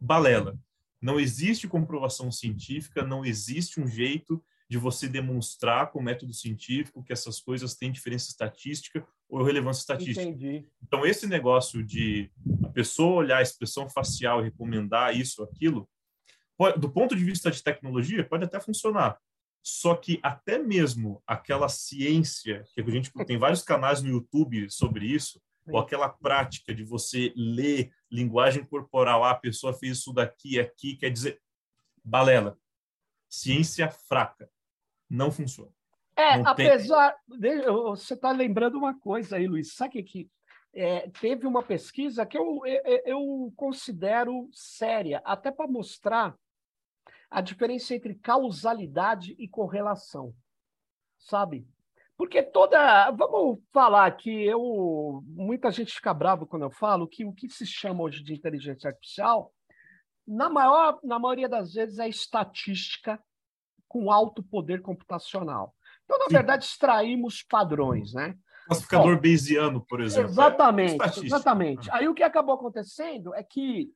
balela. Não existe comprovação científica, não existe um jeito de você demonstrar com método científico que essas coisas têm diferença estatística ou relevância estatística. Entendi. Então, esse negócio de a pessoa olhar a expressão facial e recomendar isso ou aquilo, do ponto de vista de tecnologia, pode até funcionar. Só que até mesmo aquela ciência, que a gente tem vários canais no YouTube sobre isso, ou aquela prática de você ler linguagem corporal, ah, a pessoa fez isso daqui, aqui, quer dizer, balela. Ciência fraca. Não funciona. É, não apesar. Tem... Você está lembrando uma coisa aí, Luiz. Sabe que é, teve uma pesquisa que eu, eu, eu considero séria, até para mostrar a diferença entre causalidade e correlação, sabe? Porque toda. Vamos falar que eu. Muita gente fica bravo quando eu falo que o que se chama hoje de inteligência artificial, na, maior, na maioria das vezes, é estatística com alto poder computacional. Então, na Sim. verdade, extraímos padrões, né? Classificador Bom, Bayesiano, por exemplo. Exatamente, é exatamente. Aí o que acabou acontecendo é que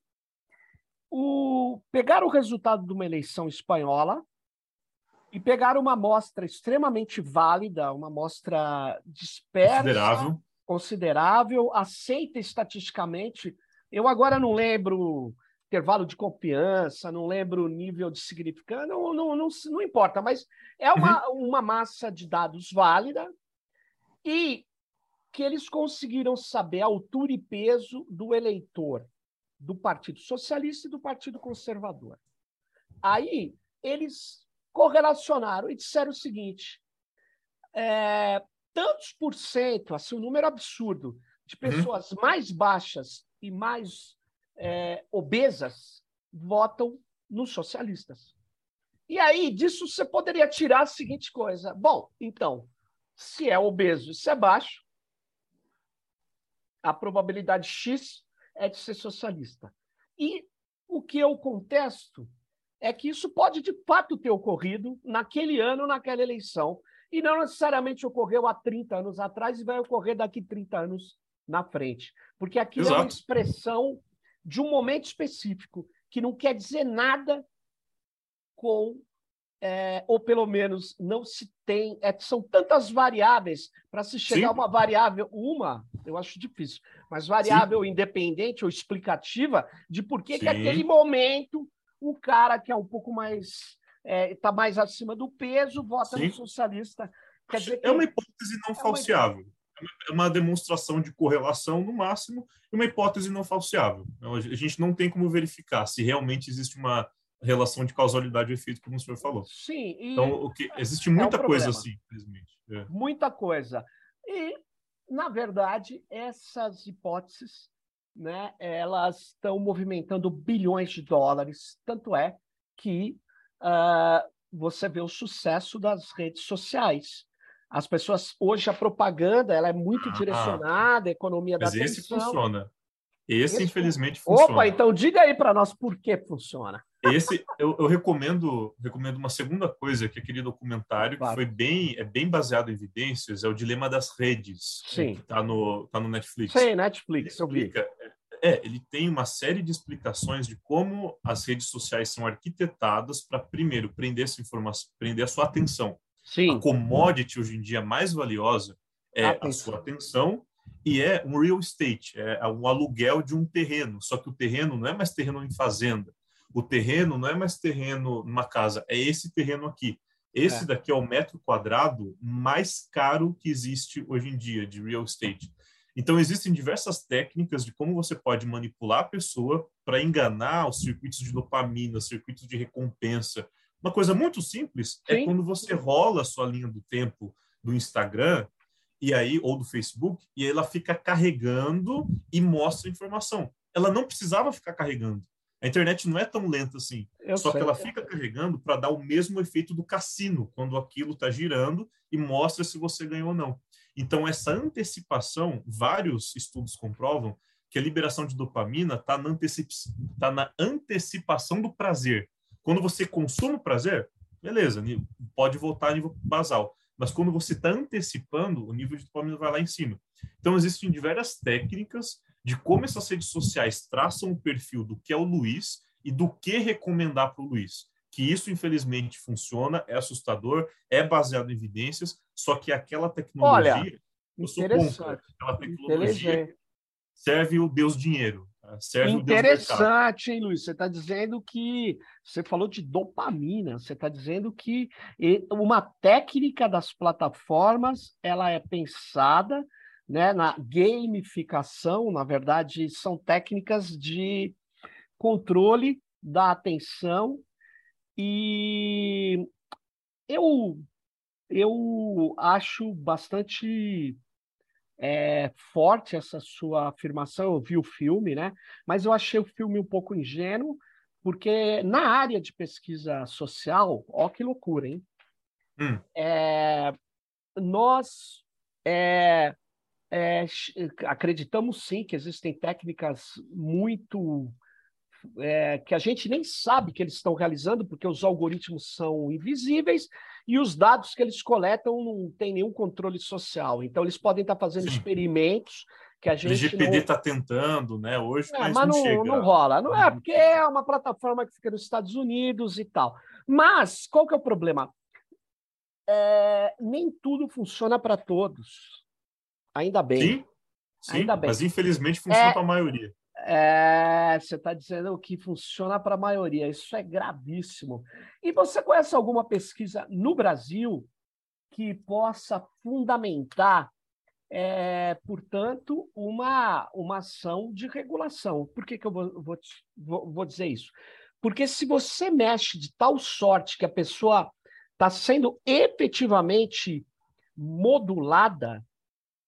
o, pegaram o resultado de uma eleição espanhola, e pegaram uma amostra extremamente válida, uma amostra dispersa, considerável. considerável, aceita estatisticamente. Eu agora não lembro intervalo de confiança, não lembro o nível de significância, não, não, não, não importa, mas é uma, uhum. uma massa de dados válida e que eles conseguiram saber a altura e peso do eleitor do Partido Socialista e do Partido Conservador. Aí eles correlacionaram e disseram o seguinte: é, tantos por cento, assim, um número absurdo, de uhum. pessoas uhum. mais baixas e mais é, obesas votam nos socialistas. E aí, disso você poderia tirar a seguinte coisa: bom, então, se é obeso e se é baixo, a probabilidade X é de ser socialista. E o que eu contesto é que isso pode de fato ter ocorrido naquele ano, naquela eleição, e não necessariamente ocorreu há 30 anos atrás e vai ocorrer daqui 30 anos na frente. Porque aquilo Exato. é uma expressão de um momento específico, que não quer dizer nada com, é, ou pelo menos não se tem, é, são tantas variáveis para se chegar Sim. a uma variável, uma, eu acho difícil, mas variável Sim. independente ou explicativa de por que, que aquele momento o cara que é um pouco mais está é, tá mais acima do peso vota Sim. no socialista. Quer dizer que... É uma hipótese não é falseável. É uma demonstração de correlação no máximo e uma hipótese não falseável. Então, a gente não tem como verificar se realmente existe uma relação de causalidade e efeito, como o senhor falou. Sim. então, o que, existe muita é um coisa assim, infelizmente. É. Muita coisa. E, na verdade, essas hipóteses né, elas estão movimentando bilhões de dólares. Tanto é que uh, você vê o sucesso das redes sociais. As pessoas hoje a propaganda ela é muito ah, direcionada, a economia da mas atenção. esse funciona. Esse, esse infelizmente funciona. Opa, então diga aí para nós por que funciona. Esse eu, eu, recomendo recomendo uma segunda coisa que é aquele documentário claro. que foi bem é bem baseado em evidências é o dilema das redes Sim. que está no tá no Netflix. Sim, Netflix, eu vi. É, ele tem uma série de explicações de como as redes sociais são arquitetadas para primeiro prender essa informação, prender a sua atenção. Sim. A commodity hoje em dia mais valiosa é atenção. a sua atenção e é um real estate, é um aluguel de um terreno. Só que o terreno não é mais terreno em fazenda o terreno não é mais terreno numa casa, é esse terreno aqui. Esse é. daqui é o metro quadrado mais caro que existe hoje em dia de real estate. Então, existem diversas técnicas de como você pode manipular a pessoa para enganar os circuitos de dopamina, circuitos de recompensa. Uma coisa muito simples é Sim. é quando você rola a sua linha do tempo do Instagram e aí ou do Facebook e ela fica carregando e mostra informação. Ela não precisava ficar carregando. A internet não é tão lenta assim. Eu só sei. que ela fica carregando para dar o mesmo efeito do cassino, quando aquilo está girando e mostra se você ganhou ou não. Então, essa antecipação, vários estudos comprovam que a liberação de dopamina está na, antecip... tá na antecipação do prazer. Quando você consome o prazer, beleza, pode voltar a nível basal. Mas quando você está antecipando, o nível de dopamina vai lá em cima. Então, existem diversas técnicas de como essas redes sociais traçam o perfil do que é o Luiz e do que recomendar para o Luiz. Que isso, infelizmente, funciona, é assustador, é baseado em evidências, só que aquela tecnologia, Olha, eu sou contra. Aquela tecnologia serve o Deus dinheiro. Tá? Serve Interessante, hein, Luiz? Você está dizendo que você falou de dopamina, você está dizendo que uma técnica das plataformas ela é pensada né, na gamificação, na verdade, são técnicas de controle da atenção e eu eu acho bastante é, forte essa sua afirmação. Eu vi o filme, né? Mas eu achei o filme um pouco ingênuo, porque na área de pesquisa social, ó que loucura, hein? Hum. É, nós é, é, acreditamos sim que existem técnicas muito é, que a gente nem sabe que eles estão realizando, porque os algoritmos são invisíveis e os dados que eles coletam não tem nenhum controle social. Então, eles podem estar fazendo Sim. experimentos que a gente. O GPD está não... tentando, né? Hoje, é, mas, mas não, não, não, rola. Não é, porque é uma plataforma que fica nos Estados Unidos e tal. Mas qual que é o problema? É, nem tudo funciona para todos. Ainda bem. Sim, sim Ainda bem. mas infelizmente funciona é, para a maioria. É, você está dizendo que funciona para a maioria. Isso é gravíssimo. E você conhece alguma pesquisa no Brasil que possa fundamentar, é, portanto, uma, uma ação de regulação? Por que, que eu vou, vou, vou, dizer isso? Porque se você mexe de tal sorte que a pessoa está sendo efetivamente modulada,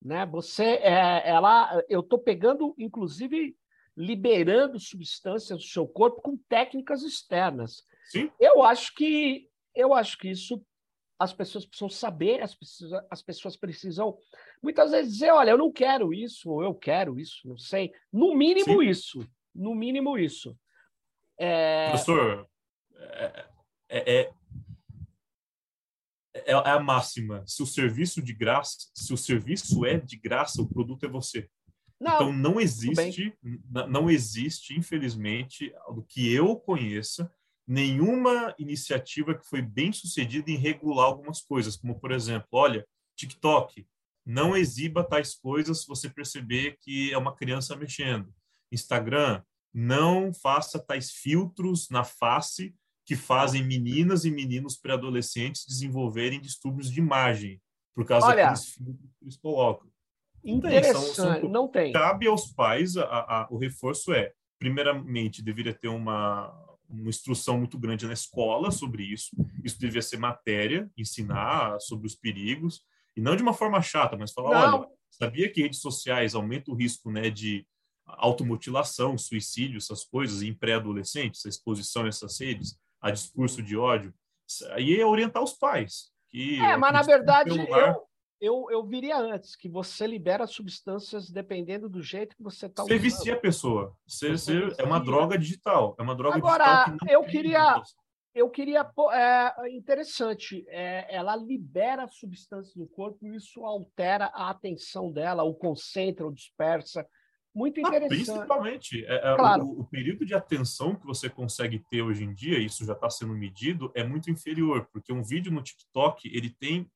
né? Você, é, ela, eu estou pegando, inclusive, liberando substâncias do seu corpo com técnicas externas. Sim. Eu acho que eu acho que isso as pessoas precisam saber, as pessoas, as pessoas precisam muitas vezes dizer, olha, eu não quero isso, ou eu quero isso, não sei. No mínimo Sim. isso. No mínimo isso. É... Professor, é, é, é, é, a máxima. Se o serviço de graça, se o serviço é de graça, o produto é você. Não, então não existe, não existe, infelizmente, do que eu conheça, nenhuma iniciativa que foi bem sucedida em regular algumas coisas, como por exemplo, olha, TikTok, não exiba tais coisas se você perceber que é uma criança mexendo. Instagram, não faça tais filtros na face que fazem meninas e meninos pré-adolescentes desenvolverem distúrbios de imagem por causa Olha, daqueles filtros que eles colocam. Interessante, são, são, não tem. Cabe aos pais, a, a, o reforço é, primeiramente, deveria ter uma, uma instrução muito grande na escola sobre isso. Isso deveria ser matéria, ensinar sobre os perigos, e não de uma forma chata, mas falar, não. olha, sabia que redes sociais aumentam o risco né, de automutilação, suicídio, essas coisas, em pré-adolescentes, a exposição a essas redes, a discurso de ódio. Aí é orientar os pais. Que é, mas na verdade, eu, eu, eu viria antes, que você libera substâncias dependendo do jeito que você está usando. Você vicia a pessoa. Você, você é uma droga digital. É uma droga Agora, digital. eu queria. Eu queria. É interessante. É, ela libera substâncias do corpo e isso altera a atenção dela, o concentra, o dispersa. Muito ah, interessante. Ah, principalmente, é, é, claro. o, o, período de atenção que você consegue ter hoje em dia, isso já está sendo medido, é muito inferior, porque um vídeo no TikTok ele tem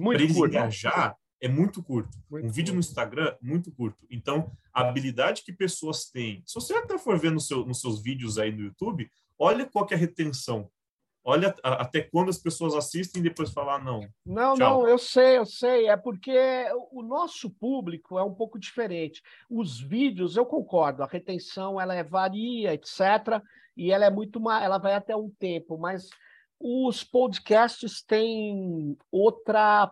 muito para curto. engajar é muito curto. Muito um vídeo curto. no Instagram, muito curto. Então, a habilidade que pessoas têm. Se você até for ver no seu, nos seus vídeos aí no YouTube, olha qual é a retenção. Olha até quando as pessoas assistem e depois falar ah, não. Não, tchau. não, eu sei, eu sei. É porque o nosso público é um pouco diferente. Os vídeos, eu concordo, a retenção ela é, varia, etc. E ela é muito ela vai até um tempo, mas os podcasts têm outra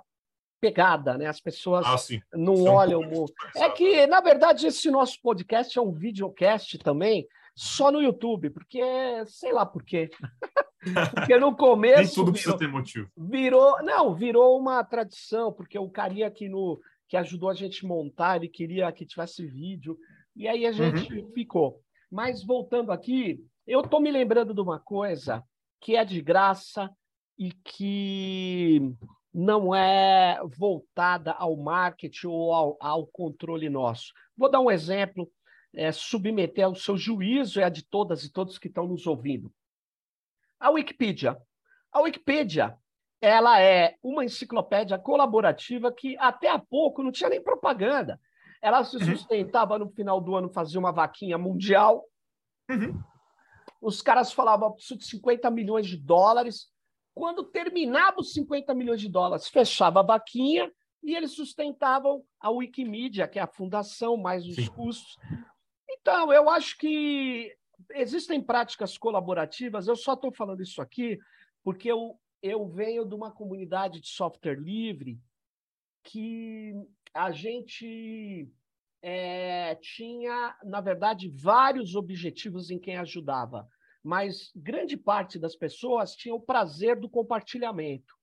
pegada, né? As pessoas ah, não São olham. muito. é que, na verdade, esse nosso podcast é um videocast também, só no YouTube, porque sei lá por quê. *laughs* porque no começo. Nem tudo precisa ter motivo. Virou, não, virou uma tradição, porque o carinha que, no, que ajudou a gente montar, ele queria que tivesse vídeo, e aí a gente uhum. ficou. Mas voltando aqui, eu estou me lembrando de uma coisa que é de graça e que não é voltada ao marketing ou ao, ao controle nosso. Vou dar um exemplo, é, submeter ao seu juízo, é a de todas e todos que estão nos ouvindo. A Wikipedia. A Wikipedia ela é uma enciclopédia colaborativa que até há pouco não tinha nem propaganda. Ela se uhum. sustentava no final do ano, fazia uma vaquinha mundial. Uhum. Os caras falavam, preciso de 50 milhões de dólares. Quando terminava os 50 milhões de dólares, fechava a vaquinha e eles sustentavam a Wikimedia, que é a fundação, mais os Sim. custos. Então, eu acho que existem práticas colaborativas. Eu só estou falando isso aqui porque eu, eu venho de uma comunidade de software livre que a gente é, tinha, na verdade, vários objetivos em quem ajudava, mas grande parte das pessoas tinha o prazer do compartilhamento.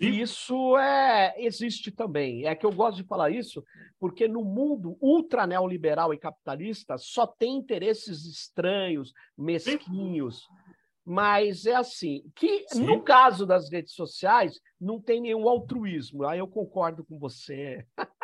E isso é, existe também. É que eu gosto de falar isso, porque no mundo ultra neoliberal e capitalista só tem interesses estranhos, mesquinhos. Mas é assim, que Sim. no caso das redes sociais, não tem nenhum altruísmo. Aí eu concordo com você. *laughs*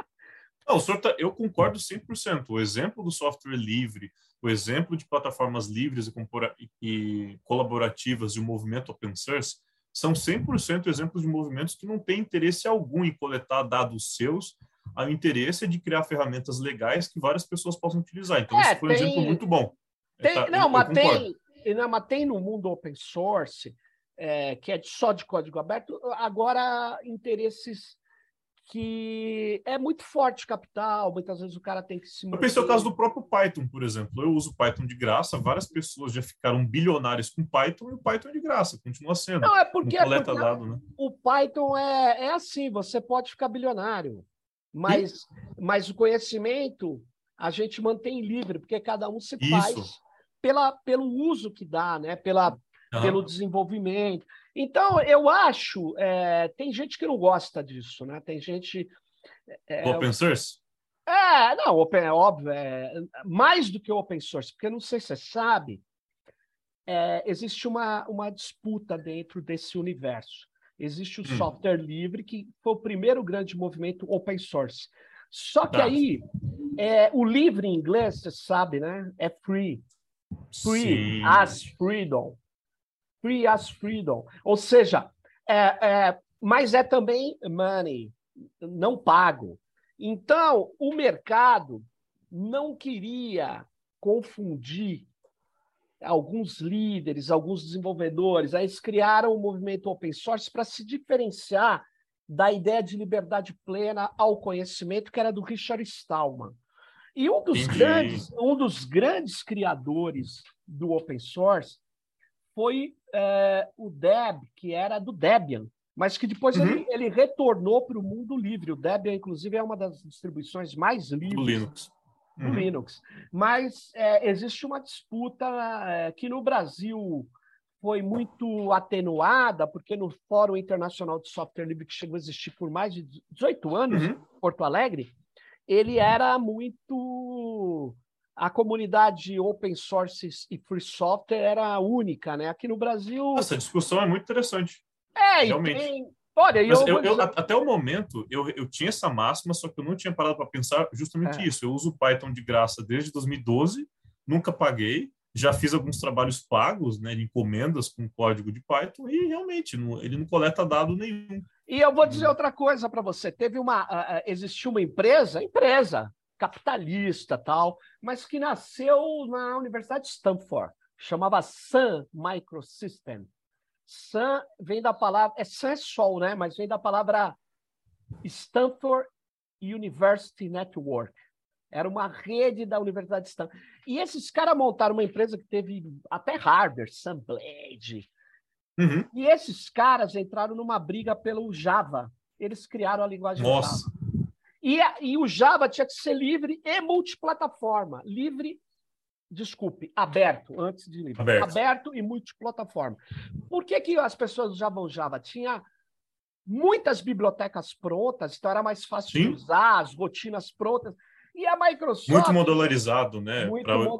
Não, tá, eu concordo 100%. O exemplo do software livre, o exemplo de plataformas livres e, e colaborativas de um movimento open source são 100% exemplos de movimentos que não têm interesse algum em coletar dados seus, o interesse é de criar ferramentas legais que várias pessoas possam utilizar. Então, é, isso foi tem, um exemplo muito bom. Tem, tá, não, eu, mas, eu tem, não, mas tem no mundo open source, é, que é só de código aberto, agora interesses que é muito forte capital, muitas vezes o cara tem que se manter... Eu pensei no caso do próprio Python, por exemplo. Eu uso Python de graça, várias pessoas já ficaram bilionárias com Python e o Python é de graça, continua sendo. Não, é porque, é porque dado, né? o Python é, é assim, você pode ficar bilionário, mas, mas o conhecimento a gente mantém livre, porque cada um se Isso. faz pela, pelo uso que dá, né? pela, uhum. pelo desenvolvimento. Então, eu acho, é, tem gente que não gosta disso, né? Tem gente. É, open source? É, não, open, é óbvio, é, mais do que open source, porque não sei se você sabe, é, existe uma, uma disputa dentro desse universo. Existe o hum. software livre, que foi o primeiro grande movimento open source. Só que tá. aí, é, o livre em inglês, você sabe, né? É free. Free, Sim. as freedom free as freedom. Ou seja, é, é, mas é também money, não pago. Então, o mercado não queria confundir alguns líderes, alguns desenvolvedores. Aí eles criaram o movimento open source para se diferenciar da ideia de liberdade plena ao conhecimento, que era do Richard Stallman. E um dos, grandes, um dos grandes criadores do open source foi é, o Deb, que era do Debian, mas que depois uhum. ele, ele, retornou para o mundo livre. O Debian, inclusive, é uma das distribuições mais livres do Linux. Do uhum. Linux. Mas é, existe uma disputa é, que no Brasil foi muito atenuada, porque no Fórum Internacional de Software Livre, que chegou a existir por mais de 18 anos, uhum. em Porto Alegre, ele era muito a comunidade open source e free software era única, né? Aqui no Brasil. Essa discussão é muito interessante. É, realmente. Tem... Olha, eu, eu, eu, até o momento eu, eu tinha essa máxima, só que eu não tinha parado para pensar justamente é. isso. Eu uso Python de graça desde 2012, nunca paguei, já fiz alguns trabalhos pagos, né, de encomendas com código de Python e realmente não, ele não coleta dado nenhum. E eu vou dizer outra coisa para você. Teve uma, uh, existiu uma empresa, empresa capitalista tal, mas que nasceu na Universidade de Stanford, chamava Sun Microsystem. Sun vem da palavra, é Sun é sol, né? Mas vem da palavra Stanford University Network. Era uma rede da Universidade de Stanford. E esses caras montaram uma empresa que teve até hardware, Sunblade. Uhum. E esses caras entraram numa briga pelo Java. Eles criaram a linguagem Nossa. Java. E, e o Java tinha que ser livre e multiplataforma. Livre, desculpe, aberto, antes de livre. Aberto, aberto e multiplataforma. Por que, que as pessoas usavam Java? Tinha muitas bibliotecas prontas, então era mais fácil Sim. de usar, as rotinas prontas. E a Microsoft. Muito modularizado, né?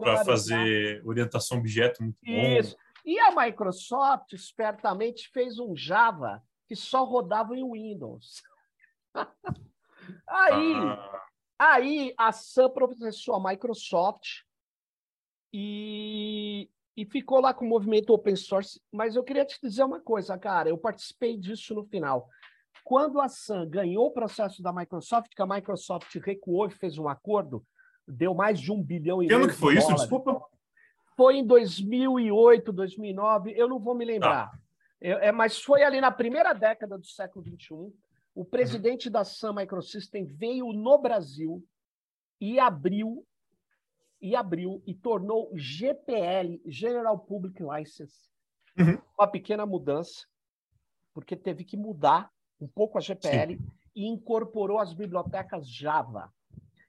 Para fazer orientação objeto muito Isso. bom. E a Microsoft espertamente fez um Java que só rodava em Windows. *laughs* Aí, ah. aí a Sun processou a Microsoft e, e ficou lá com o movimento open source. Mas eu queria te dizer uma coisa, cara. Eu participei disso no final. Quando a Sun ganhou o processo da Microsoft, que a Microsoft recuou e fez um acordo, deu mais de um bilhão e meio. Ano que foi isso? Desculpa. Foi em 2008, 2009, eu não vou me lembrar. Ah. É, mas foi ali na primeira década do século XXI. O presidente da Sun Microsystem veio no Brasil e abriu e abriu e tornou GPL, General Public License, uhum. uma pequena mudança, porque teve que mudar um pouco a GPL Sim. e incorporou as bibliotecas Java.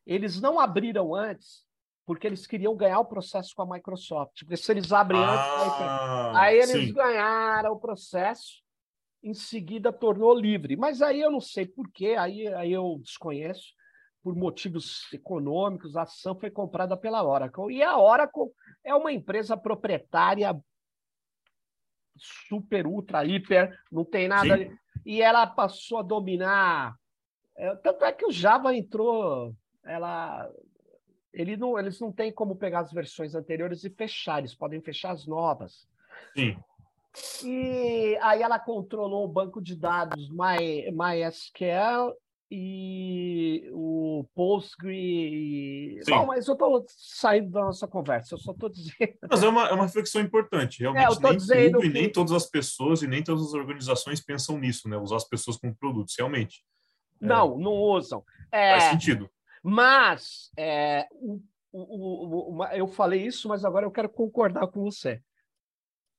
Eles não abriram antes porque eles queriam ganhar o processo com a Microsoft. Porque se eles abrem ah, antes, aí, eles sim. ganharam o processo em seguida tornou livre. Mas aí eu não sei porquê, aí, aí eu desconheço, por motivos econômicos, a ação foi comprada pela Oracle. E a Oracle é uma empresa proprietária super, ultra, hiper, não tem nada. Sim. E ela passou a dominar. É, tanto é que o Java entrou. Ela, ele não, eles não têm como pegar as versões anteriores e fechar, eles podem fechar as novas. Sim. E aí ela controlou o banco de dados My, MySQL e o Postgre. Bom, mas eu estou saindo da nossa conversa, eu só estou dizendo. *laughs* Mas é uma, é uma reflexão importante. Realmente, é, nem tudo que... e nem todas as pessoas e nem todas as organizações pensam nisso, né? Usar as pessoas como produtos, realmente. É. Não, é... não usam. É... Faz sentido. Mas é, o, o, o, eu falei isso, mas agora eu quero concordar com você.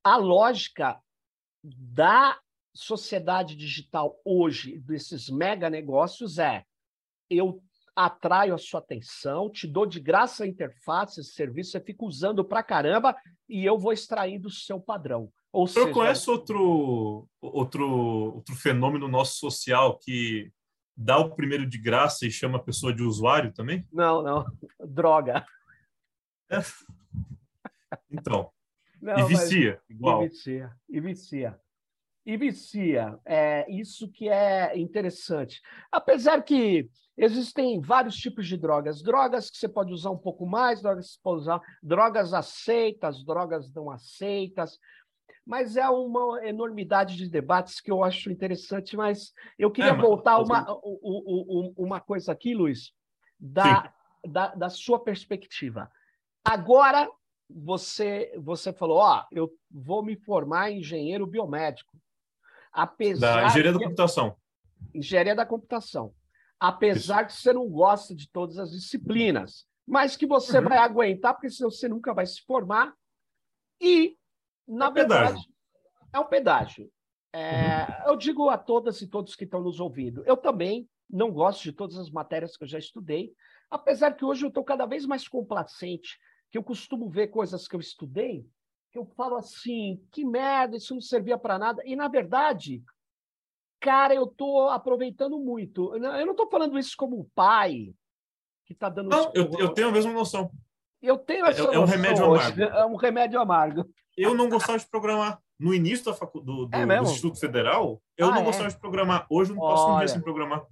A lógica da sociedade digital hoje, desses mega negócios, é eu atraio a sua atenção, te dou de graça a interface, esse serviço, você fica usando pra caramba e eu vou extrair do seu padrão. Ou Você seja... conhece outro, outro, outro fenômeno nosso social que dá o primeiro de graça e chama a pessoa de usuário também? Não, não. Droga. É. Então. Não, e vicia, igual. E vicia, e vicia e vicia. É isso que é interessante. Apesar que existem vários tipos de drogas, drogas que você pode usar um pouco mais, drogas que você pode usar, drogas aceitas, drogas não aceitas. Mas é uma enormidade de debates que eu acho interessante, mas eu queria é, mas... voltar uma, uma coisa aqui, Luiz, da, da, da sua perspectiva. Agora você você falou, ó, eu vou me formar em engenheiro biomédico. Apesar da engenharia da computação. Engenharia da computação. Apesar Isso. que você não gosta de todas as disciplinas, mas que você uhum. vai aguentar, porque senão você nunca vai se formar. E, na é verdade, pedágio. é um pedágio. É, uhum. Eu digo a todas e todos que estão nos ouvindo, eu também não gosto de todas as matérias que eu já estudei, apesar que hoje eu estou cada vez mais complacente, que eu costumo ver coisas que eu estudei que eu falo assim, que merda, isso não servia para nada. E, na verdade, cara, eu estou aproveitando muito. Eu não estou falando isso como pai que está dando... Não, eu, eu, tenho a mesma noção. Eu tenho essa é, é um remédio hoje. amargo. É um remédio amargo. Eu não gostava de programar. No início da facu... do, do, é do Instituto Federal, eu ah, não é? gostava de programar. Hoje eu não posso um dia sem programar.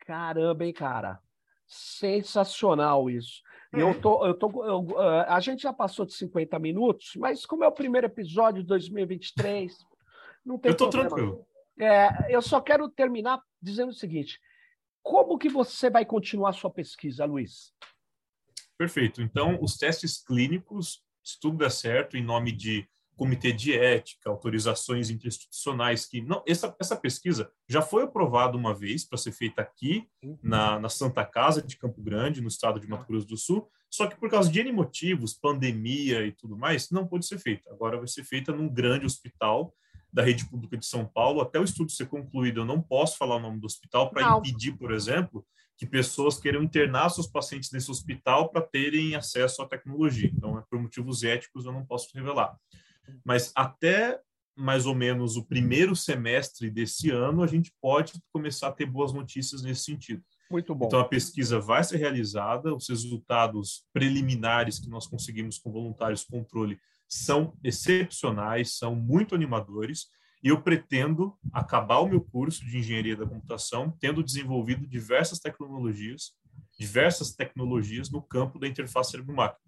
Caramba, hein, cara? Sensacional isso. Eu é. tô, eu tô, eu, a gente já passou de 50 minutos, mas como é o primeiro episódio de 2023, não tem Eu tô problema. tranquilo. É, eu só quero terminar dizendo o seguinte: como que você vai continuar a sua pesquisa, Luiz? Perfeito. Então, os testes clínicos, se tudo der certo, em nome de comitê de ética, autorizações institucionais que não essa, essa pesquisa já foi aprovada uma vez para ser feita aqui uhum. na, na Santa Casa de Campo Grande, no estado de Mato Grosso do Sul, só que por causa de N motivos, pandemia e tudo mais, não pôde ser feita. Agora vai ser feita num grande hospital da rede pública de São Paulo. Até o estudo ser concluído, eu não posso falar o nome do hospital para impedir, por exemplo, que pessoas queiram internar seus pacientes nesse hospital para terem acesso à tecnologia. Então, é por motivos éticos, eu não posso revelar mas até mais ou menos o primeiro semestre desse ano, a gente pode começar a ter boas notícias nesse sentido. Muito bom. Então, a pesquisa vai ser realizada, os resultados preliminares que nós conseguimos com voluntários controle são excepcionais, são muito animadores, e eu pretendo acabar o meu curso de engenharia da computação tendo desenvolvido diversas tecnologias, diversas tecnologias no campo da interface cérebro-máquina.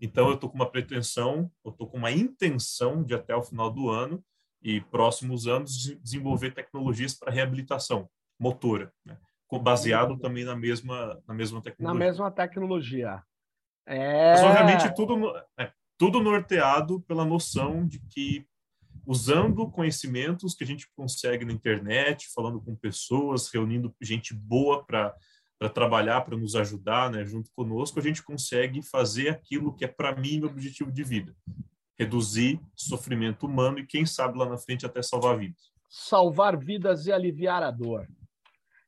Então, eu estou com uma pretensão, eu estou com uma intenção de até o final do ano e próximos anos desenvolver tecnologias para reabilitação motora, né? baseado também na mesma na mesma tecnologia. Na mesma tecnologia. É... Mas, obviamente, tudo, é, tudo norteado pela noção de que, usando conhecimentos que a gente consegue na internet, falando com pessoas, reunindo gente boa para para trabalhar, para nos ajudar, né, junto conosco, a gente consegue fazer aquilo que é para mim meu objetivo de vida: reduzir sofrimento humano e quem sabe lá na frente até salvar vidas. Salvar vidas e aliviar a dor.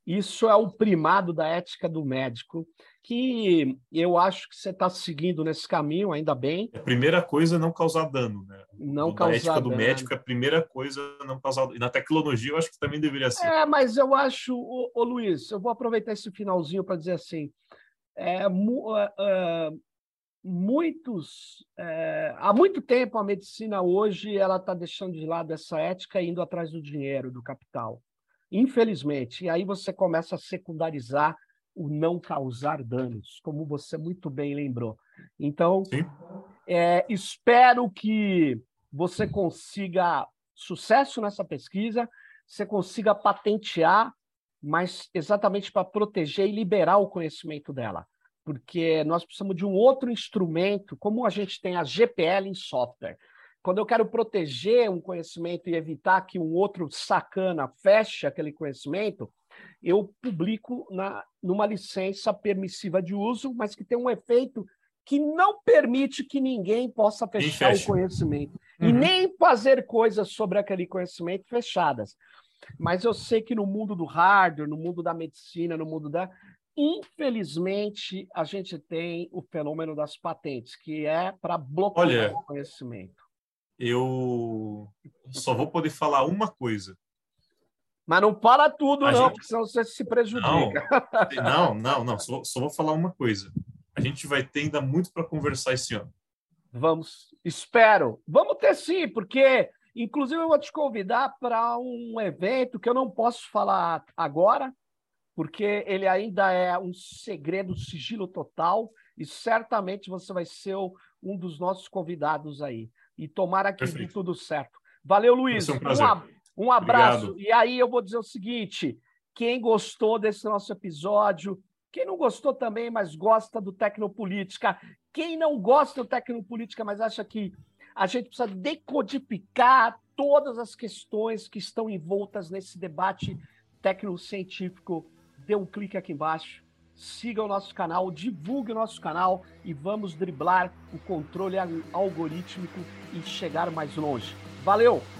Isso é o primado da ética do médico que eu acho que você está seguindo nesse caminho, ainda bem. A primeira coisa é não causar dano, né? Não causar ética dano. do médico, a primeira coisa é não causar E na tecnologia eu acho que também deveria ser. É, mas eu acho, ô, ô Luiz, eu vou aproveitar esse finalzinho para dizer assim, é, mu, muitos, é, há muito tempo a medicina hoje ela está deixando de lado essa ética e indo atrás do dinheiro, do capital. Infelizmente, e aí você começa a secundarizar o não causar danos, como você muito bem lembrou. Então, é, espero que você consiga sucesso nessa pesquisa, você consiga patentear, mas exatamente para proteger e liberar o conhecimento dela. Porque nós precisamos de um outro instrumento, como a gente tem a GPL em software. Quando eu quero proteger um conhecimento e evitar que um outro sacana feche aquele conhecimento, eu publico na, numa licença permissiva de uso, mas que tem um efeito que não permite que ninguém possa fechar o conhecimento uhum. e nem fazer coisas sobre aquele conhecimento fechadas. Mas eu sei que no mundo do hardware, no mundo da medicina, no mundo da. Infelizmente, a gente tem o fenômeno das patentes, que é para bloquear Olha, o conhecimento. Eu só vou poder falar uma coisa. Mas não para tudo, a não, gente... porque senão você se prejudica. Não, não, não. Só, só, vou falar uma coisa. A gente vai ter ainda muito para conversar esse ano. Vamos, espero. Vamos ter sim, porque, inclusive, eu vou te convidar para um evento que eu não posso falar agora, porque ele ainda é um segredo, sigilo total, e certamente você vai ser um dos nossos convidados aí. E tomara que dê tudo certo. Valeu, Luiz. Um, um, um abraço. Obrigado. E aí eu vou dizer o seguinte: quem gostou desse nosso episódio, quem não gostou também, mas gosta do Tecnopolítica, quem não gosta do Tecnopolítica, mas acha que a gente precisa decodificar todas as questões que estão envoltas nesse debate tecnocientífico, dê um clique aqui embaixo, siga o nosso canal, divulgue o nosso canal e vamos driblar o controle algorítmico e chegar mais longe. Valeu!